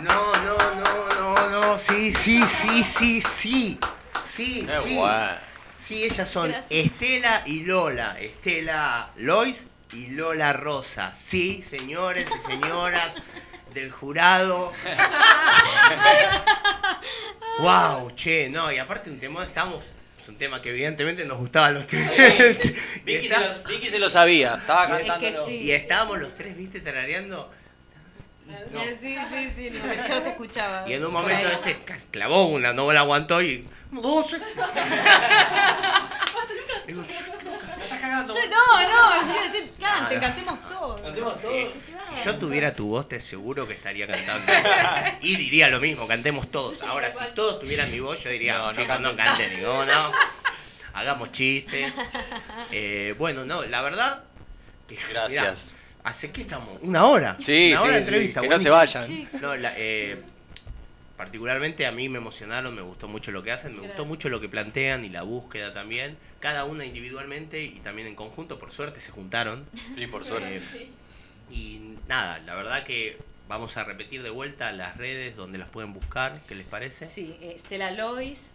No, no, no, no, no. Sí, sí, sí, sí, sí. Sí, Qué sí. bueno. Sí, ellas son Gracias. Estela y Lola. Estela Lois y Lola Rosa. Sí, señores y señoras del jurado. wow, che, no, y aparte un tema, estamos. Es un tema que evidentemente nos gustaba a los tres. Vicky, está- se lo, Vicky se lo sabía, estaba Es que cantándolo. sí. y estábamos los tres, viste, tarareando. No. Sí, sí, sí, no, yo se escuchaba. Y en un momento este clavó una, no la aguantó y. ¡Doce! Digo, Yo- no, no, yo iba a decir, canten, cantemos todos. eh, si yo tuviera tu voz, te aseguro que estaría cantando. Y diría lo mismo, cantemos todos. Ahora, si todos tuvieran mi voz, yo diría, No, no no canten. no. Hagamos chistes. Eh, bueno, no, la verdad. que, Gracias. mirá, ¿Hace qué estamos? ¿Una hora? Sí, Una hora de sí, entrevista. que no se vayan. No, la- eh, particularmente a mí me emocionaron, me gustó mucho lo que hacen, me gustó mucho lo que plantean y la búsqueda también. Cada una individualmente y también en conjunto, por suerte se juntaron. Sí, por suerte. Eh, y nada, la verdad que vamos a repetir de vuelta las redes donde las pueden buscar, ¿qué les parece? Sí, eh, Estela Lois.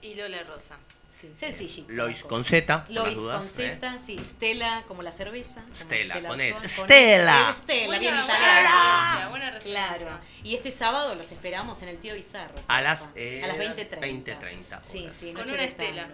Y Lola Rosa. Sí, sencillito. Lois con Z, Lois dudas, con ¿eh? Z, sí. Stella como la cerveza. Stella, con S. con Stella. Stella, Buena- bien buena italiana. buena. Claro. Y este sábado los esperamos en el Tío Bizarro. A las, eh, a las 20.30. 20:30 Sí, horas. sí, Con una estela.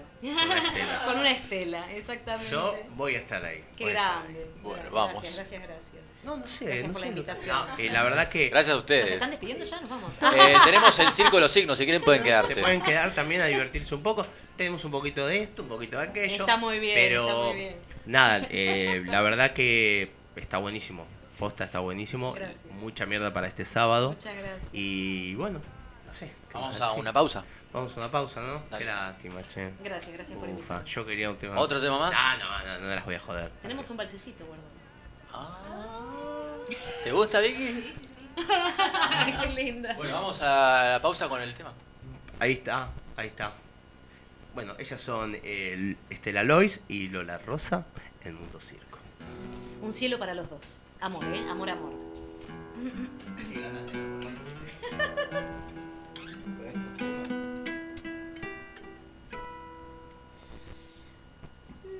Con una estela. Con exactamente. Yo voy a estar ahí. Qué grande. Bueno, Gracias, vamos. Gracias, gracias. No, no sé. Gracias no por la que- invitación. No, eh, la verdad que Gracias a ¿Nos ustedes. están despidiendo ya? Nos vamos. Eh, tenemos el circo de los signos, si quieren pueden se quedarse. pueden quedar también a divertirse un poco. Tenemos un poquito de esto, un poquito de aquello. Está muy bien, Pero está muy bien. nada, eh, la verdad que está buenísimo. Posta está buenísimo. Gracias. Mucha mierda para este sábado. Muchas gracias. Y bueno, no sé. ¿qué Vamos a una pausa. Vamos a una pausa, ¿no? Dale. Qué lástima, che. Gracias, gracias por Ufa, invitarme. yo quería un tema. ¿Otro tema más? Ah, no, no, no las voy a joder. Tenemos un balsecito guardado. ¿Te gusta, Vicky? Qué linda. Bueno, vamos a la pausa con el tema. Ahí está. Ahí está. Bueno, ellas son el Estela Lois y Lola Rosa en Mundo Circo. Un cielo para los dos. Amor, ¿eh? Amor, amor.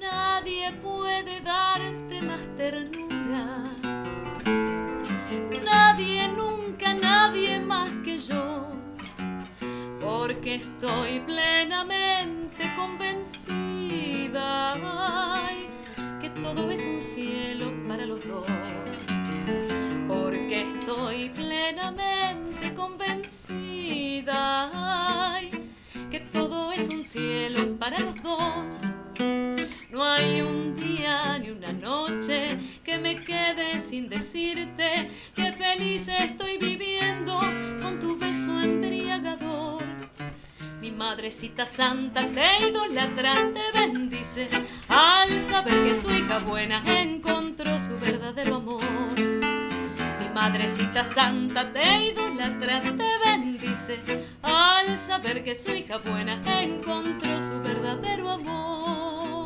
Nadie puede darte más ternura. Nadie, nunca, nadie más que yo. Porque estoy plenamente convencida ay, que todo es un cielo para los dos. Porque estoy plenamente convencida ay, que todo es un cielo para los dos. No hay un día ni una noche que me quede sin decirte que feliz estoy viviendo con tu beso embriagador. Mi madrecita santa te idolatra, te bendice al saber que su hija buena encontró su verdadero amor. Mi madrecita santa te idolatra, te bendice al saber que su hija buena encontró su verdadero amor.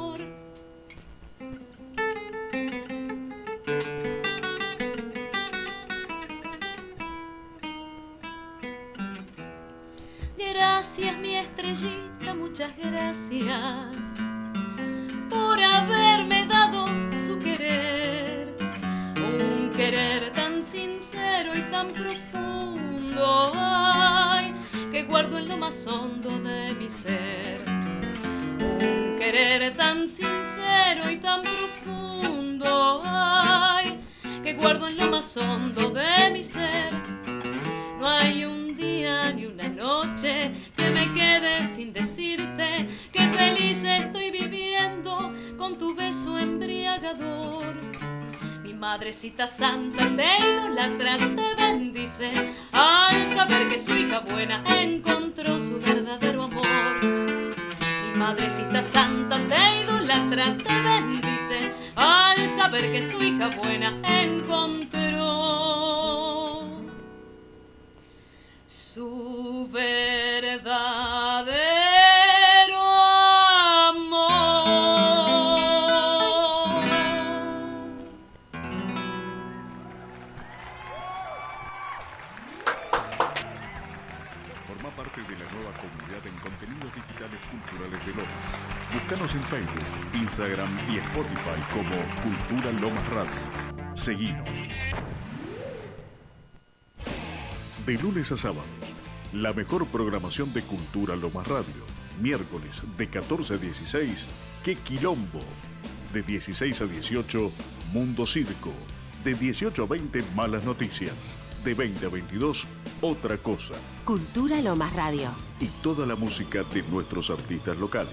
Gracias mi estrellita, muchas gracias por haberme dado su querer. Un querer tan sincero y tan profundo, ay, que guardo en lo más hondo de mi ser. Un querer tan sincero y tan profundo, ay, que guardo en lo más hondo de mi ser. Feliz estoy viviendo con tu beso embriagador. Mi madrecita santa te idolatra, te bendice al saber que su hija buena encontró su verdadero amor. Mi madrecita santa te idolatra, te bendice al saber que su hija buena encontró su verdadero Instagram y Spotify como Cultura Lomas Radio. Seguinos. De lunes a sábado, la mejor programación de Cultura Lomas Radio. Miércoles de 14 a 16, ¡Qué Quilombo! De 16 a 18, Mundo Circo. De 18 a 20, Malas Noticias. De 20 a 22, Otra Cosa. Cultura Lomas Radio. Y toda la música de nuestros artistas locales.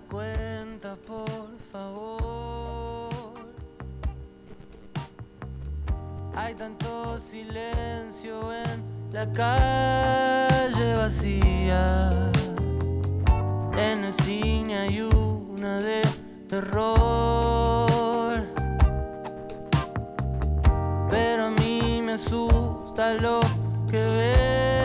Cuenta, por favor. Hay tanto silencio en la calle vacía. En el cine hay una de terror. Pero a mí me asusta lo que veo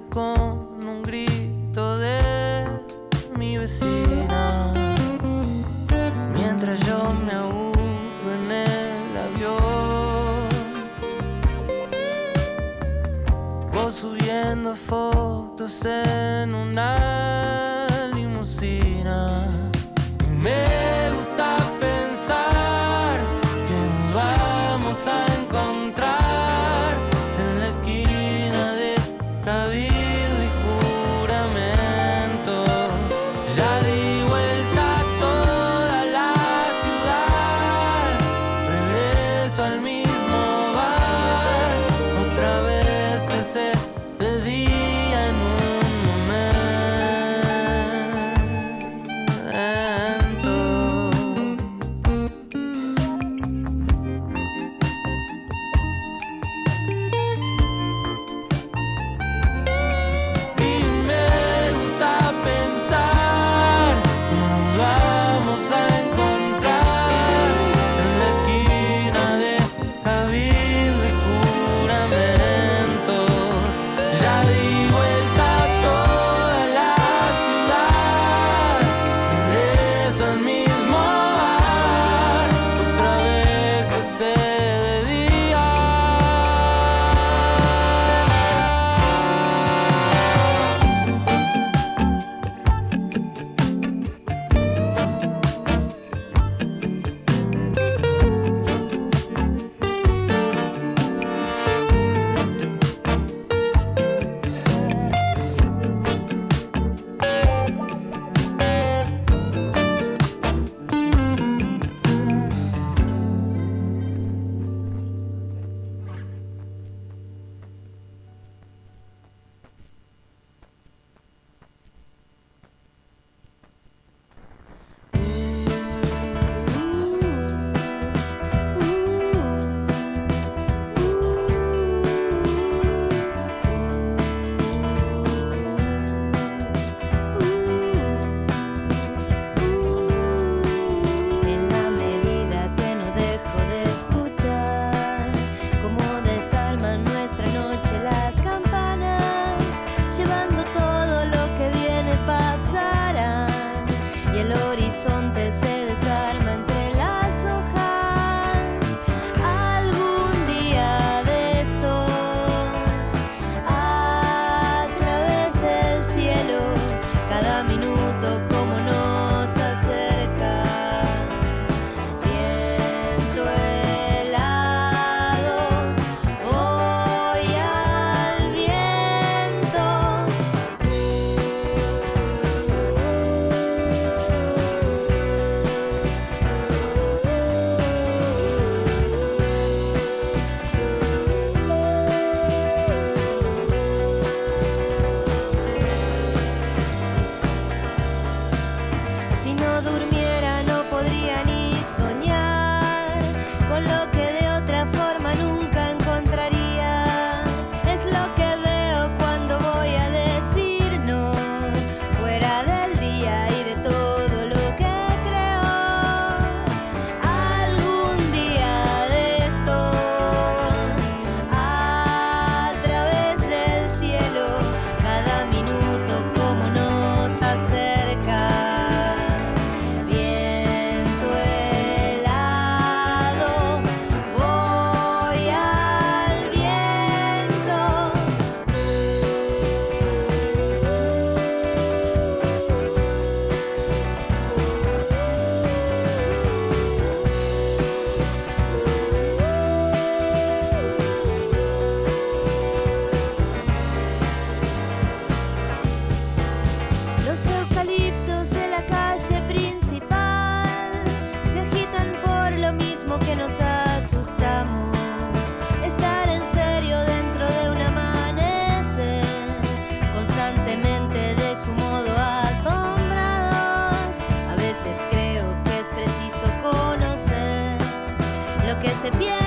con un grito de mi vecina. Mientras yo me aburro en el avión, vos subiendo fotos en un una. se pierde.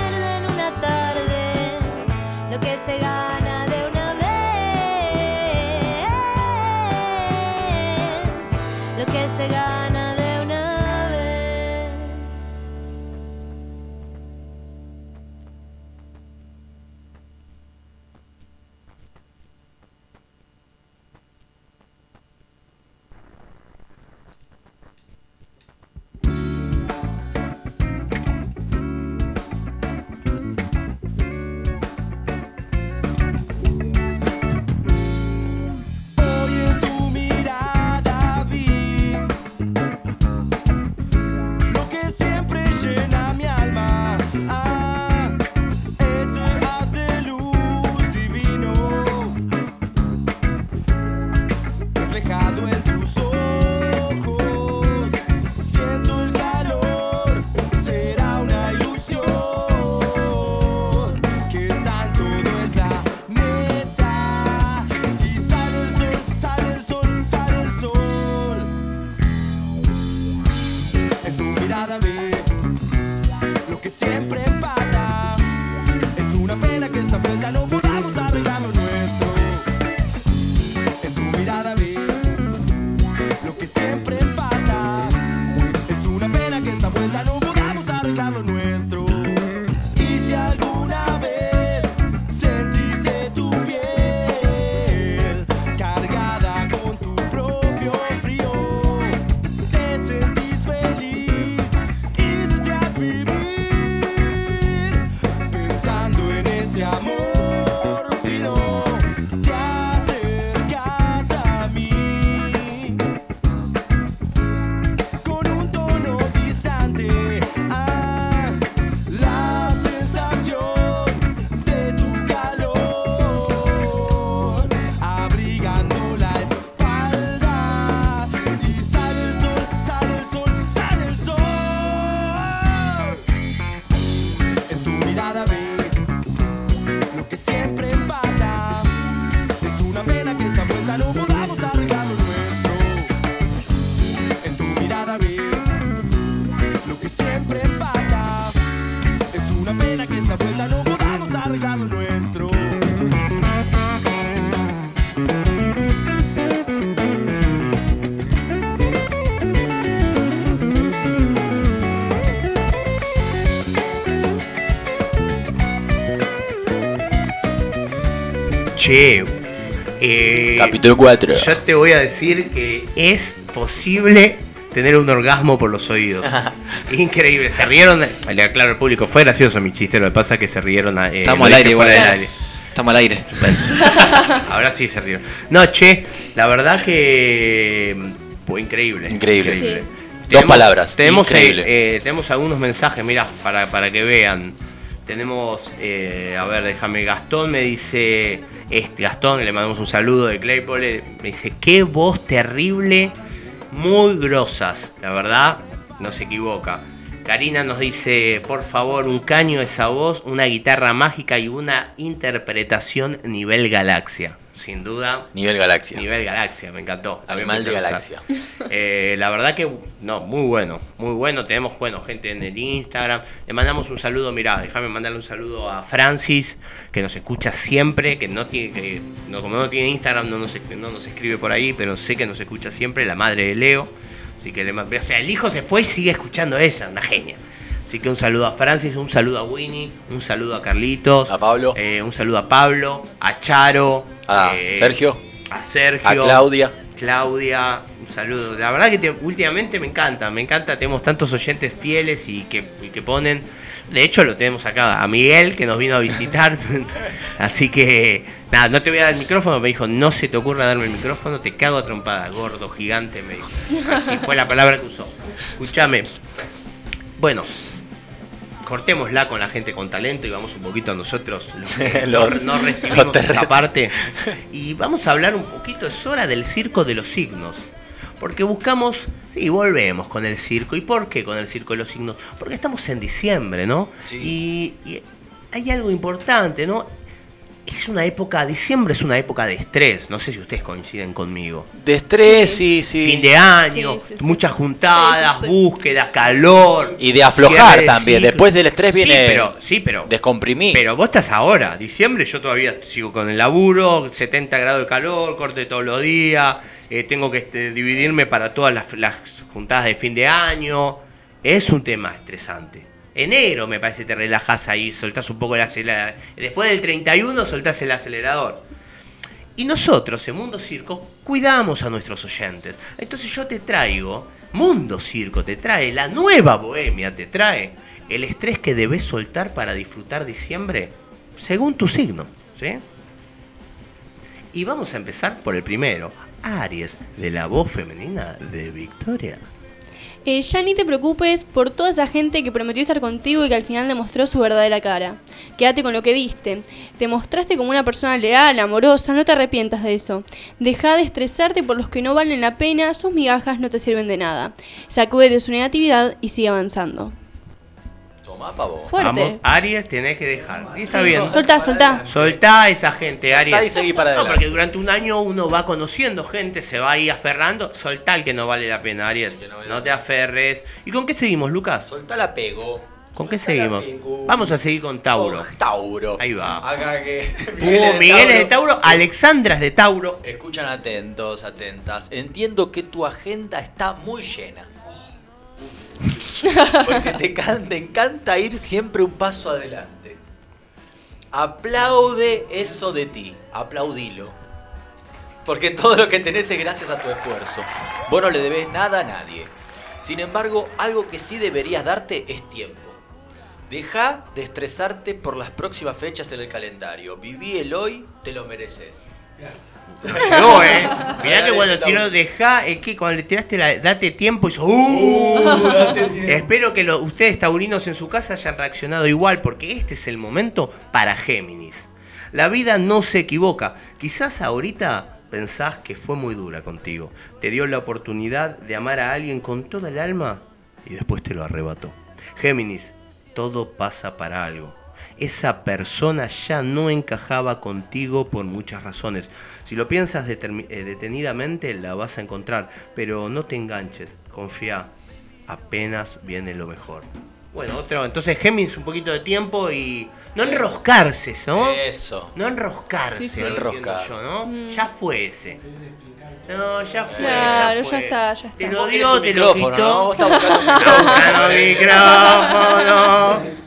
Che. eh, Capítulo 4. Yo te voy a decir que es posible tener un orgasmo por los oídos. Increíble. Se rieron. Le aclaro al público, fue gracioso mi chiste. Lo que pasa es que se rieron. eh, Estamos al aire igual. del aire. Estamos al aire. Ahora sí se rieron. No, che, la verdad que. Fue increíble. Increíble. Dos palabras, Tenemos, increíble. eh, eh, tenemos algunos mensajes, mira, para, para que vean. Tenemos, eh, a ver, déjame, Gastón me dice, este Gastón, le mandamos un saludo de Claypole, me dice, qué voz terrible, muy grosas, la verdad, no se equivoca. Karina nos dice, por favor, un caño esa voz, una guitarra mágica y una interpretación nivel galaxia. Sin duda. Nivel galaxia. Nivel galaxia, me encantó. Animal de galaxia. Eh, la verdad que, no, muy bueno, muy bueno. Tenemos, bueno, gente en el Instagram. Le mandamos un saludo, mirá, déjame mandarle un saludo a Francis, que nos escucha siempre, que no tiene, que, no, como no tiene Instagram, no nos, no nos escribe por ahí, pero sé que nos escucha siempre, la madre de Leo. Así que le o sea, el hijo se fue y sigue escuchando ella, una genia. Así que un saludo a Francis, un saludo a Winnie, un saludo a Carlitos, A Pablo. eh, un saludo a Pablo, a Charo, A eh, Sergio. a Sergio, A Claudia. Claudia, un saludo. La verdad que te- últimamente me encanta, me encanta, tenemos tantos oyentes fieles y que, y que ponen. De hecho, lo tenemos acá, a Miguel, que nos vino a visitar. Así que, nada, no te voy a dar el micrófono. Me dijo, no se te ocurra darme el micrófono, te cago a trompada, gordo, gigante, me dijo. Así fue la palabra que usó. Escúchame. Bueno, cortémosla con la gente con talento y vamos un poquito a nosotros, los que Lo- no, no recibimos esa parte. Y vamos a hablar un poquito, es hora del circo de los signos. Porque buscamos, sí, volvemos con el circo. ¿Y por qué con el circo de los signos? Porque estamos en diciembre, ¿no? Y, y hay algo importante, ¿no? Es una época, diciembre es una época de estrés. No sé si ustedes coinciden conmigo. De estrés, sí, sí. Fin de año, muchas juntadas, búsquedas, calor. Y de aflojar de también. Después del estrés viene Sí, pero, sí, pero. descomprimir. Pero vos estás ahora, diciembre, yo todavía sigo con el laburo, 70 grados de calor, corte todos los días, eh, tengo que este, dividirme para todas las, las juntadas de fin de año. Es un tema estresante. Enero me parece te relajas ahí, soltás un poco el acelerador. Después del 31 soltás el acelerador. Y nosotros en Mundo Circo cuidamos a nuestros oyentes. Entonces yo te traigo, Mundo Circo te trae, la nueva bohemia te trae el estrés que debes soltar para disfrutar diciembre según tu signo. ¿sí? Y vamos a empezar por el primero, Aries, de la voz femenina de Victoria. Ya ni te preocupes por toda esa gente que prometió estar contigo y que al final demostró su verdadera cara. Quédate con lo que diste. Te mostraste como una persona leal, amorosa, no te arrepientas de eso. Deja de estresarte por los que no valen la pena, sus migajas no te sirven de nada. Sacúdete su negatividad y sigue avanzando. Tomá, pavo. Fuerte. Vamos, Aries tenés que dejar. Y bien. Soltá, soltá. Soltá a esa gente, Aries. Soltá y seguí para No, adelante. porque durante un año uno va conociendo gente, se va ahí aferrando. Soltá el que no vale la pena, Aries. No te aferres. ¿Y con qué seguimos, Lucas? Soltá la pego. ¿Con qué seguimos? Vamos a seguir con Tauro. Con Tauro. Ahí va. Acá que. Uh, Miguel es de Tauro, Alexandra es de Tauro. Escuchan atentos, atentas. Entiendo que tu agenda está muy llena. Porque te, can- te encanta ir siempre un paso adelante. Aplaude eso de ti, aplaudilo. Porque todo lo que tenés es gracias a tu esfuerzo. Vos no le debes nada a nadie. Sin embargo, algo que sí deberías darte es tiempo. Deja de estresarte por las próximas fechas en el calendario. Viví el hoy, te lo mereces. Llegó, eh. Mirá que cuando tiró deja, es que cuando le tiraste la date tiempo hizo ¡Uh! Espero que lo- ustedes taurinos en su casa hayan reaccionado igual, porque este es el momento para Géminis. La vida no se equivoca. Quizás ahorita pensás que fue muy dura contigo. Te dio la oportunidad de amar a alguien con toda el alma y después te lo arrebató. Géminis, todo pasa para algo. Esa persona ya no encajaba contigo por muchas razones. Si lo piensas eh, detenidamente, la vas a encontrar, pero no te enganches, confía, apenas viene lo mejor. Bueno, otro, entonces Géminis un poquito de tiempo y no enroscarse, ¿no? Eso. No enroscarse, Sí, sí. entiendo Enroscarse. yo, ¿no? Mm. Ya fue ese. No, ya fue. Claro, fue. ya está, ya está. Te lo un te lo quitó. ¿no? Vos estás buscando un Buscando micrófono.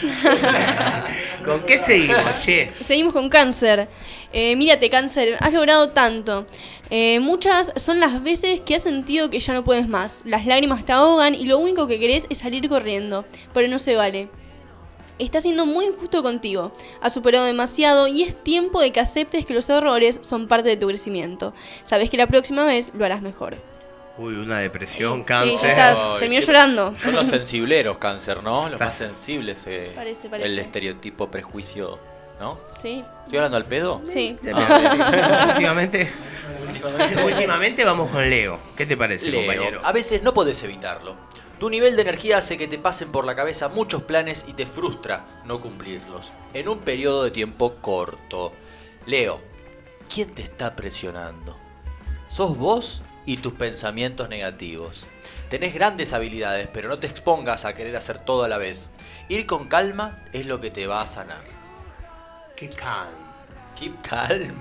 ¿Con qué seguimos, che? Seguimos con cáncer. Eh, mírate, cáncer, has logrado tanto. Eh, muchas son las veces que has sentido que ya no puedes más. Las lágrimas te ahogan y lo único que querés es salir corriendo. Pero no se vale. Está siendo muy injusto contigo. Has superado demasiado y es tiempo de que aceptes que los errores son parte de tu crecimiento. Sabes que la próxima vez lo harás mejor. Uy, una depresión, Sí, cáncer. ya está. Terminó llorando. Son los sensibleros cáncer, ¿no? Los más sensibles. eh, Parece, parece. El estereotipo, prejuicio, ¿no? Sí. ¿Estoy hablando al pedo? Sí. últimamente, últimamente vamos con Leo. ¿Qué te parece, Leo, compañero? a veces no podés evitarlo. Tu nivel de energía hace que te pasen por la cabeza muchos planes y te frustra no cumplirlos en un periodo de tiempo corto. Leo, ¿quién te está presionando? ¿Sos vos y tus pensamientos negativos? Tenés grandes habilidades, pero no te expongas a querer hacer todo a la vez. Ir con calma es lo que te va a sanar. Keep calm. Keep calm.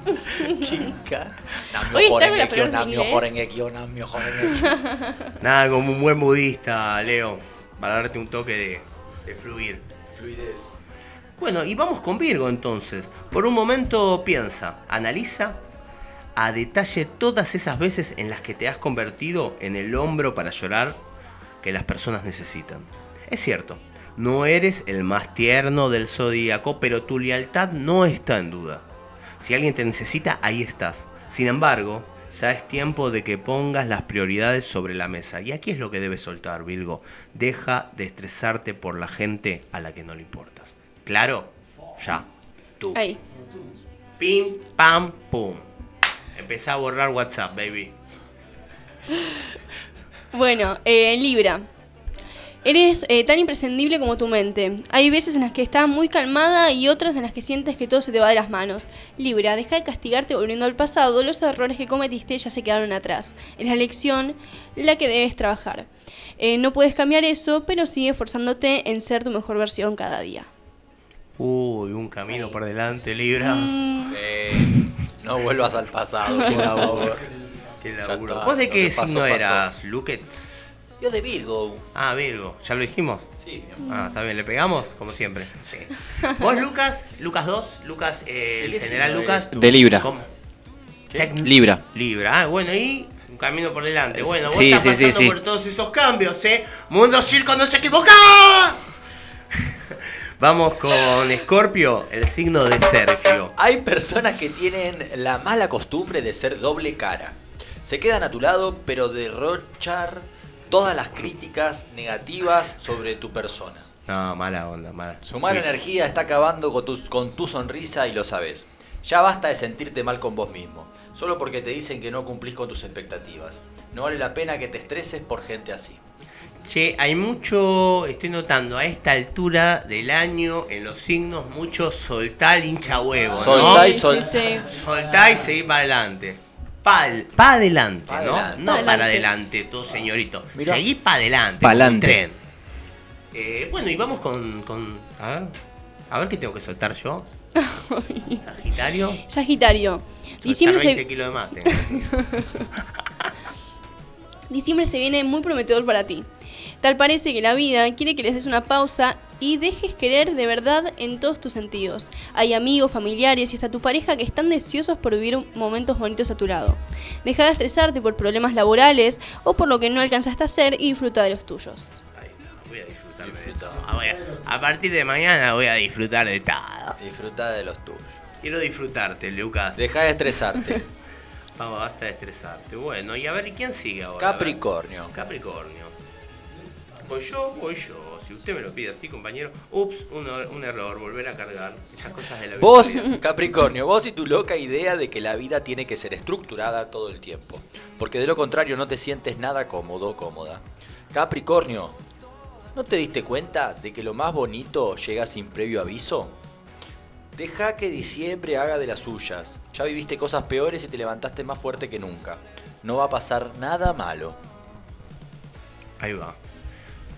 Namyo horengekyo. Nada, como un buen budista, Leo. Para darte un toque de, de fluir. Fluidez. Bueno, y vamos con Virgo entonces. Por un momento piensa, analiza a detalle todas esas veces en las que te has convertido en el hombro para llorar que las personas necesitan. Es cierto, no eres el más tierno del zodíaco, pero tu lealtad no está en duda. Si alguien te necesita, ahí estás. Sin embargo, ya es tiempo de que pongas las prioridades sobre la mesa. Y aquí es lo que debes soltar, Virgo. Deja de estresarte por la gente a la que no le importas. ¿Claro? Ya. Tú. Ahí. Pim, pam, pum. Empezá a borrar WhatsApp, baby. Bueno, eh, Libra. Eres eh, tan imprescindible como tu mente. Hay veces en las que estás muy calmada y otras en las que sientes que todo se te va de las manos. Libra, deja de castigarte volviendo al pasado. Los errores que cometiste ya se quedaron atrás. Es la lección la que debes trabajar. Eh, no puedes cambiar eso, pero sigue esforzándote en ser tu mejor versión cada día. Uy, un camino por delante, Libra. Mm, Sí. No vuelvas al pasado, por favor. Qué laburo. está, ¿Vos de qué pasó, signo pasó. eras, Luquet? Yo de Virgo. Ah, Virgo. ¿Ya lo dijimos? Sí. Ah, está bien. ¿Le pegamos? Como siempre. Sí. ¿Vos, Lucas? Lucas 2. Lucas, eh, el general Lucas. De Libra. ¿Cómo? ¿Qué? Tec- Libra. Libra. Ah, bueno, y un camino por delante. Bueno, vos Sí, estás sí, sí, pasando sí. por todos esos cambios, ¿eh? Mundo Circo no se equivoca. Vamos con Scorpio, el signo de Sergio. Hay personas que tienen la mala costumbre de ser doble cara. Se quedan a tu lado, pero derrochar todas las críticas negativas sobre tu persona. No, mala onda, mala. Su mala Sí. energía está acabando con tu, con tu sonrisa y lo sabes. Ya basta de sentirte mal con vos mismo, solo porque te dicen que no cumplís con tus expectativas. No vale la pena que te estreses por gente así. Che, hay mucho, estoy notando a esta altura del año en los signos, mucho soltar hincha huevo, ¿no? Soltá y sí, sol- sí, sí. Soltá y seguir para adelante. Pa, pa adelante, Pa ¿no? adelante. No Pa para adelante. todo señorito. Mirá. Seguí para adelante. Pa' un adelante. tren. Eh, bueno, y vamos con, con. A ver. A ver qué tengo que soltar yo. Sagitario. Sagitario. Soltar Diciembre 20 se, kilos de mate. Diciembre se viene muy prometedor para ti. Tal parece que la vida quiere que les des una pausa y dejes querer de verdad en todos tus sentidos. Hay amigos, familiares y hasta tu pareja que están deseosos por vivir momentos bonitos a tu lado. Deja de estresarte por problemas laborales o por lo que no alcanzaste a hacer y disfruta de los tuyos. Voy a disfrutarme de todo. Ah, a- a partir de mañana voy a disfrutar de todo. Disfruta de los tuyos. Quiero disfrutarte, Lucas. Deja de estresarte. Vamos, basta de estresarte. Bueno, y a ver, ¿y quién sigue ahora? Capricornio. Capricornio. Voy yo, voy yo. Si usted me lo pide así, compañero. Ups, un, er- un error, volver a cargar. Esas cosas de la vida. Vos, Capricornio, vos y tu loca idea de que la vida tiene que ser estructurada todo el tiempo. Porque de lo contrario no te sientes nada cómodo, cómoda. Capricornio, ¿no te diste cuenta de que lo más bonito llega sin previo aviso? Deja que diciembre haga de las suyas. Ya viviste cosas peores y te levantaste más fuerte que nunca. No va a pasar nada malo. Ahí va.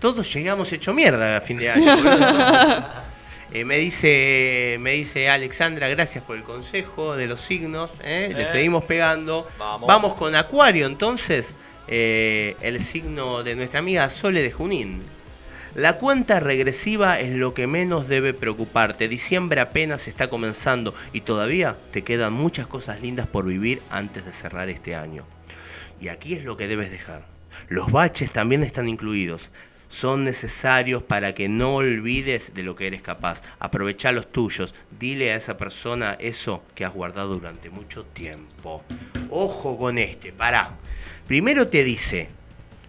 Todos llegamos hecho mierda a fin de año. Eh, me dice me dice Alexandra, gracias por el consejo de los signos. ¿eh? Le Eh. seguimos pegando. Vamos. con Acuario entonces. el signo de nuestra amiga Sole de Junín. La cuenta regresiva es lo que menos debe preocuparte. Diciembre apenas está comenzando y todavía te quedan muchas cosas lindas por vivir antes de cerrar este año. Y aquí es lo que debes dejar. Los baches también están incluidos. Son necesarios para que no olvides de lo que eres capaz. Aprovecha los tuyos. Dile a esa persona eso que has guardado durante mucho tiempo. Ojo con este, pará. Primero te dice,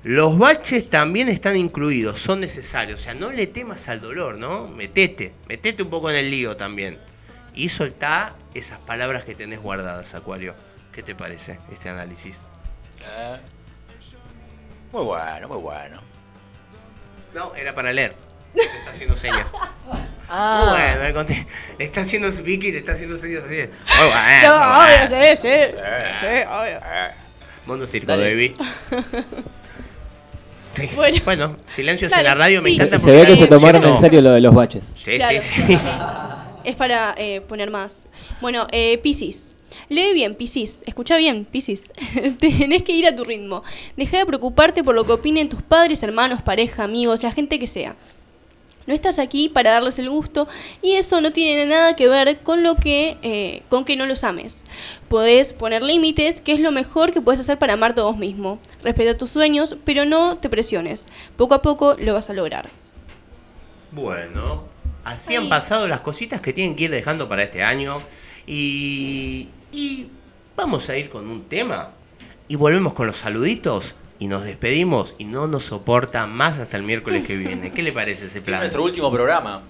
los baches también están incluidos, son necesarios. O sea, no le temas al dolor, ¿no? Metete, metete un poco en el lío también. Y soltá esas palabras que tenés guardadas, Acuario. ¿Qué te parece este análisis? Eh, Muy bueno, muy bueno. No, era para leer. Está haciendo señas. Ah. Bueno, le conté. Le está haciendo Vicky, le está haciendo señas así. No, muy obvio, sí, sí. Sí, obvio. Mundo Circo, Dale. baby. Sí. Bueno. Bueno, silencios Dale, en la radio me encanta Se ve que se tomaron cierto- en serio lo de los baches. Sí, Claro. sí, sí. Es para eh, poner más. Bueno, eh, Piscis. Lee bien, Piscis. Escucha bien, Piscis. Tenés que ir a tu ritmo. Deja de preocuparte por lo que opinen tus padres, hermanos, pareja, amigos, la gente que sea. No estás aquí para darles el gusto y eso no tiene nada que ver con lo que eh, con que no los ames. Podés poner límites, que es lo mejor que puedes hacer para amarte a vos mismo. Respeta tus sueños, pero no te presiones. Poco a poco lo vas a lograr. Bueno, así han pasado las cositas que tienen que ir dejando para este año. Y, y vamos a ir con un tema. Y volvemos con los saluditos. Y nos despedimos. Y no nos soporta más hasta el miércoles que viene. ¿Qué le parece ese Es plan? nuestro último programa.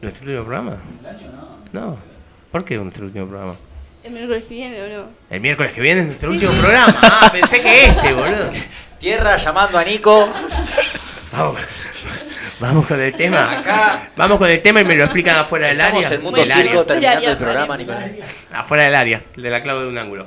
¿Nuestro último programa? No. ¿Por qué nuestro último programa? El miércoles que viene o no. El miércoles que viene es nuestro Sí. último programa. Ah, pensé que este, boludo. Tierra llamando a Nico. Vamos, vamos con el tema. Acá. Vamos con el tema y me lo explican afuera del Estamos área. en Mundo Del área. Circo terminando el programa. Nicolás. Afuera del área, de la clave de un ángulo.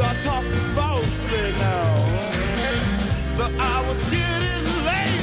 start talking falsely now. The hour's getting late.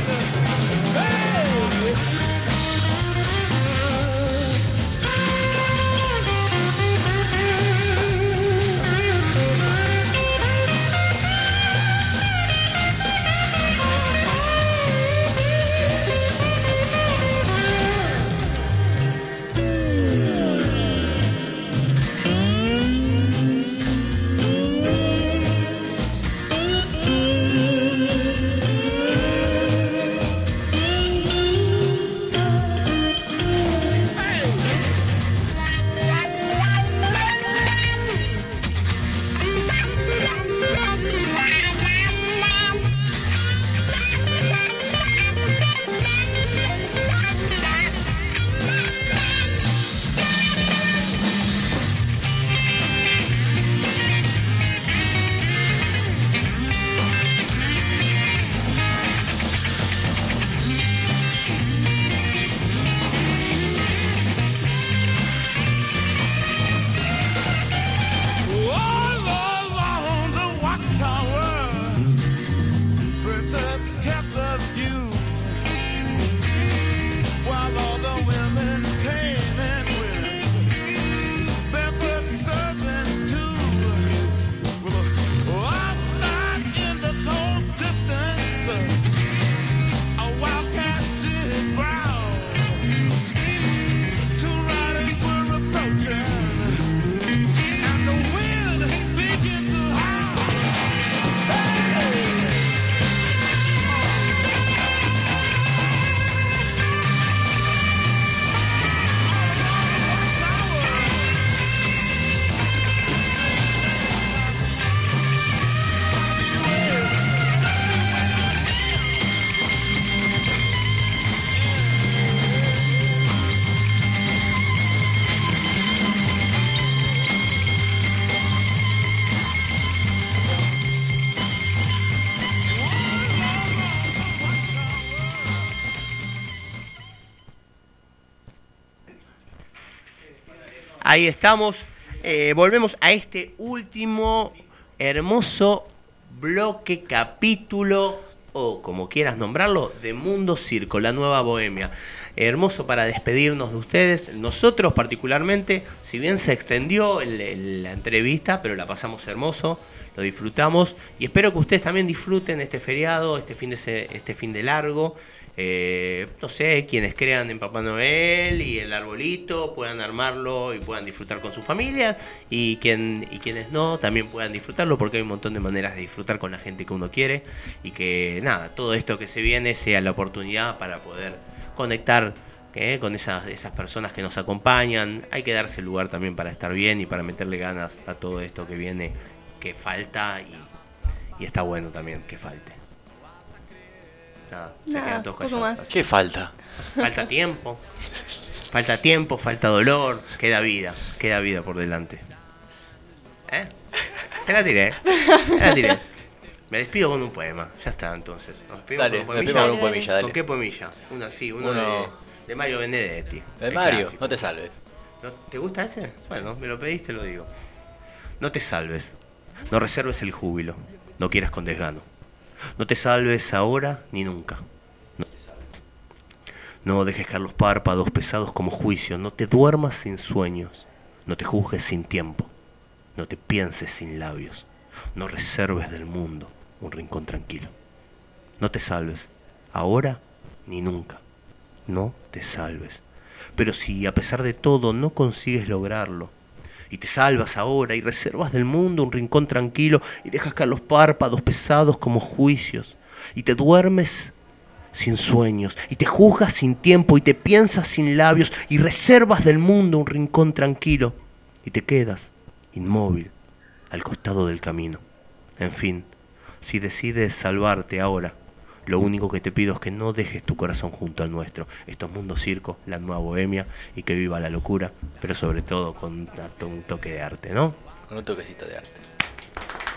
Ahí estamos. Eh, volvemos a este último hermoso bloque, capítulo, o como quieras nombrarlo, de Mundo Circo, la nueva bohemia. Hermoso para despedirnos de ustedes. Nosotros particularmente, si bien se extendió la entrevista, pero la pasamos hermoso, lo disfrutamos y espero que ustedes también disfruten este feriado, este fin de, este fin de largo. Eh, no sé, quienes crean en Papá Noel y el arbolito puedan armarlo y puedan disfrutar con sus familias y, quien, y quienes no también puedan disfrutarlo porque hay un montón de maneras de disfrutar con la gente que uno quiere y que nada, todo esto que se viene sea la oportunidad para poder conectar ¿eh? con esas, esas personas que nos acompañan. Hay que darse lugar también para estar bien y para meterle ganas a todo esto que viene, que falta y está bueno también que falte. Nada, se Nada, quedan todos poco callados. más. ¿Qué falta? Falta tiempo. Falta tiempo, falta dolor, queda vida, queda vida por delante. ¿Eh? Te la tiré, te la tiré. Me despido con un poema, ya está entonces. Nos despedimos Dale, con me despido con un poemilla, dale. ¿Con qué poemilla? Uno así, uno, Uno- De, de Mario Benedetti. De el Mario, clásico. no te salves. ¿No- ¿Te gusta ese? Bueno, me lo pediste, lo digo. No te salves, no reserves el júbilo, no quieras con desgano. No te salves ahora ni nunca. No te salves. No dejes caer los párpados pesados como juicio, no te duermas sin sueños, no te juzgues sin tiempo, no te pienses sin labios, no reserves del mundo un rincón tranquilo. No te salves, ahora ni nunca. No te salves. Pero si a pesar de todo no consigues lograrlo, y te salvas ahora y reservas del mundo un rincón tranquilo y dejas caer los párpados pesados como juicios, y te duermes sin sueños, y te juzgas sin tiempo, y te piensas sin labios, y reservas del mundo un rincón tranquilo, y te quedas inmóvil al costado del camino. En fin, si decides salvarte ahora, lo único que te pido es que no dejes tu corazón junto al nuestro. Esto es Mundo Circo, la nueva bohemia, y que viva la locura, pero sobre todo con un, to- un toque de arte, ¿no? Con un toquecito de arte.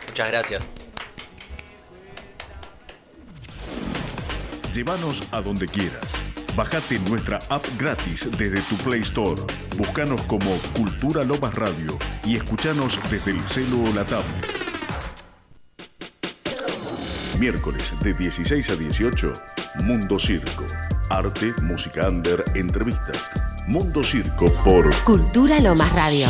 Muchas gracias. Llévanos a donde quieras. Bajate nuestra app gratis desde tu Play Store. Búscanos como Cultura Lomas Radio y escuchanos desde el celu o la tablet. Miércoles de 16 a 18, Mundo Circo. Arte, música under, entrevistas. Mundo Circo por Cultura Lomas Radio.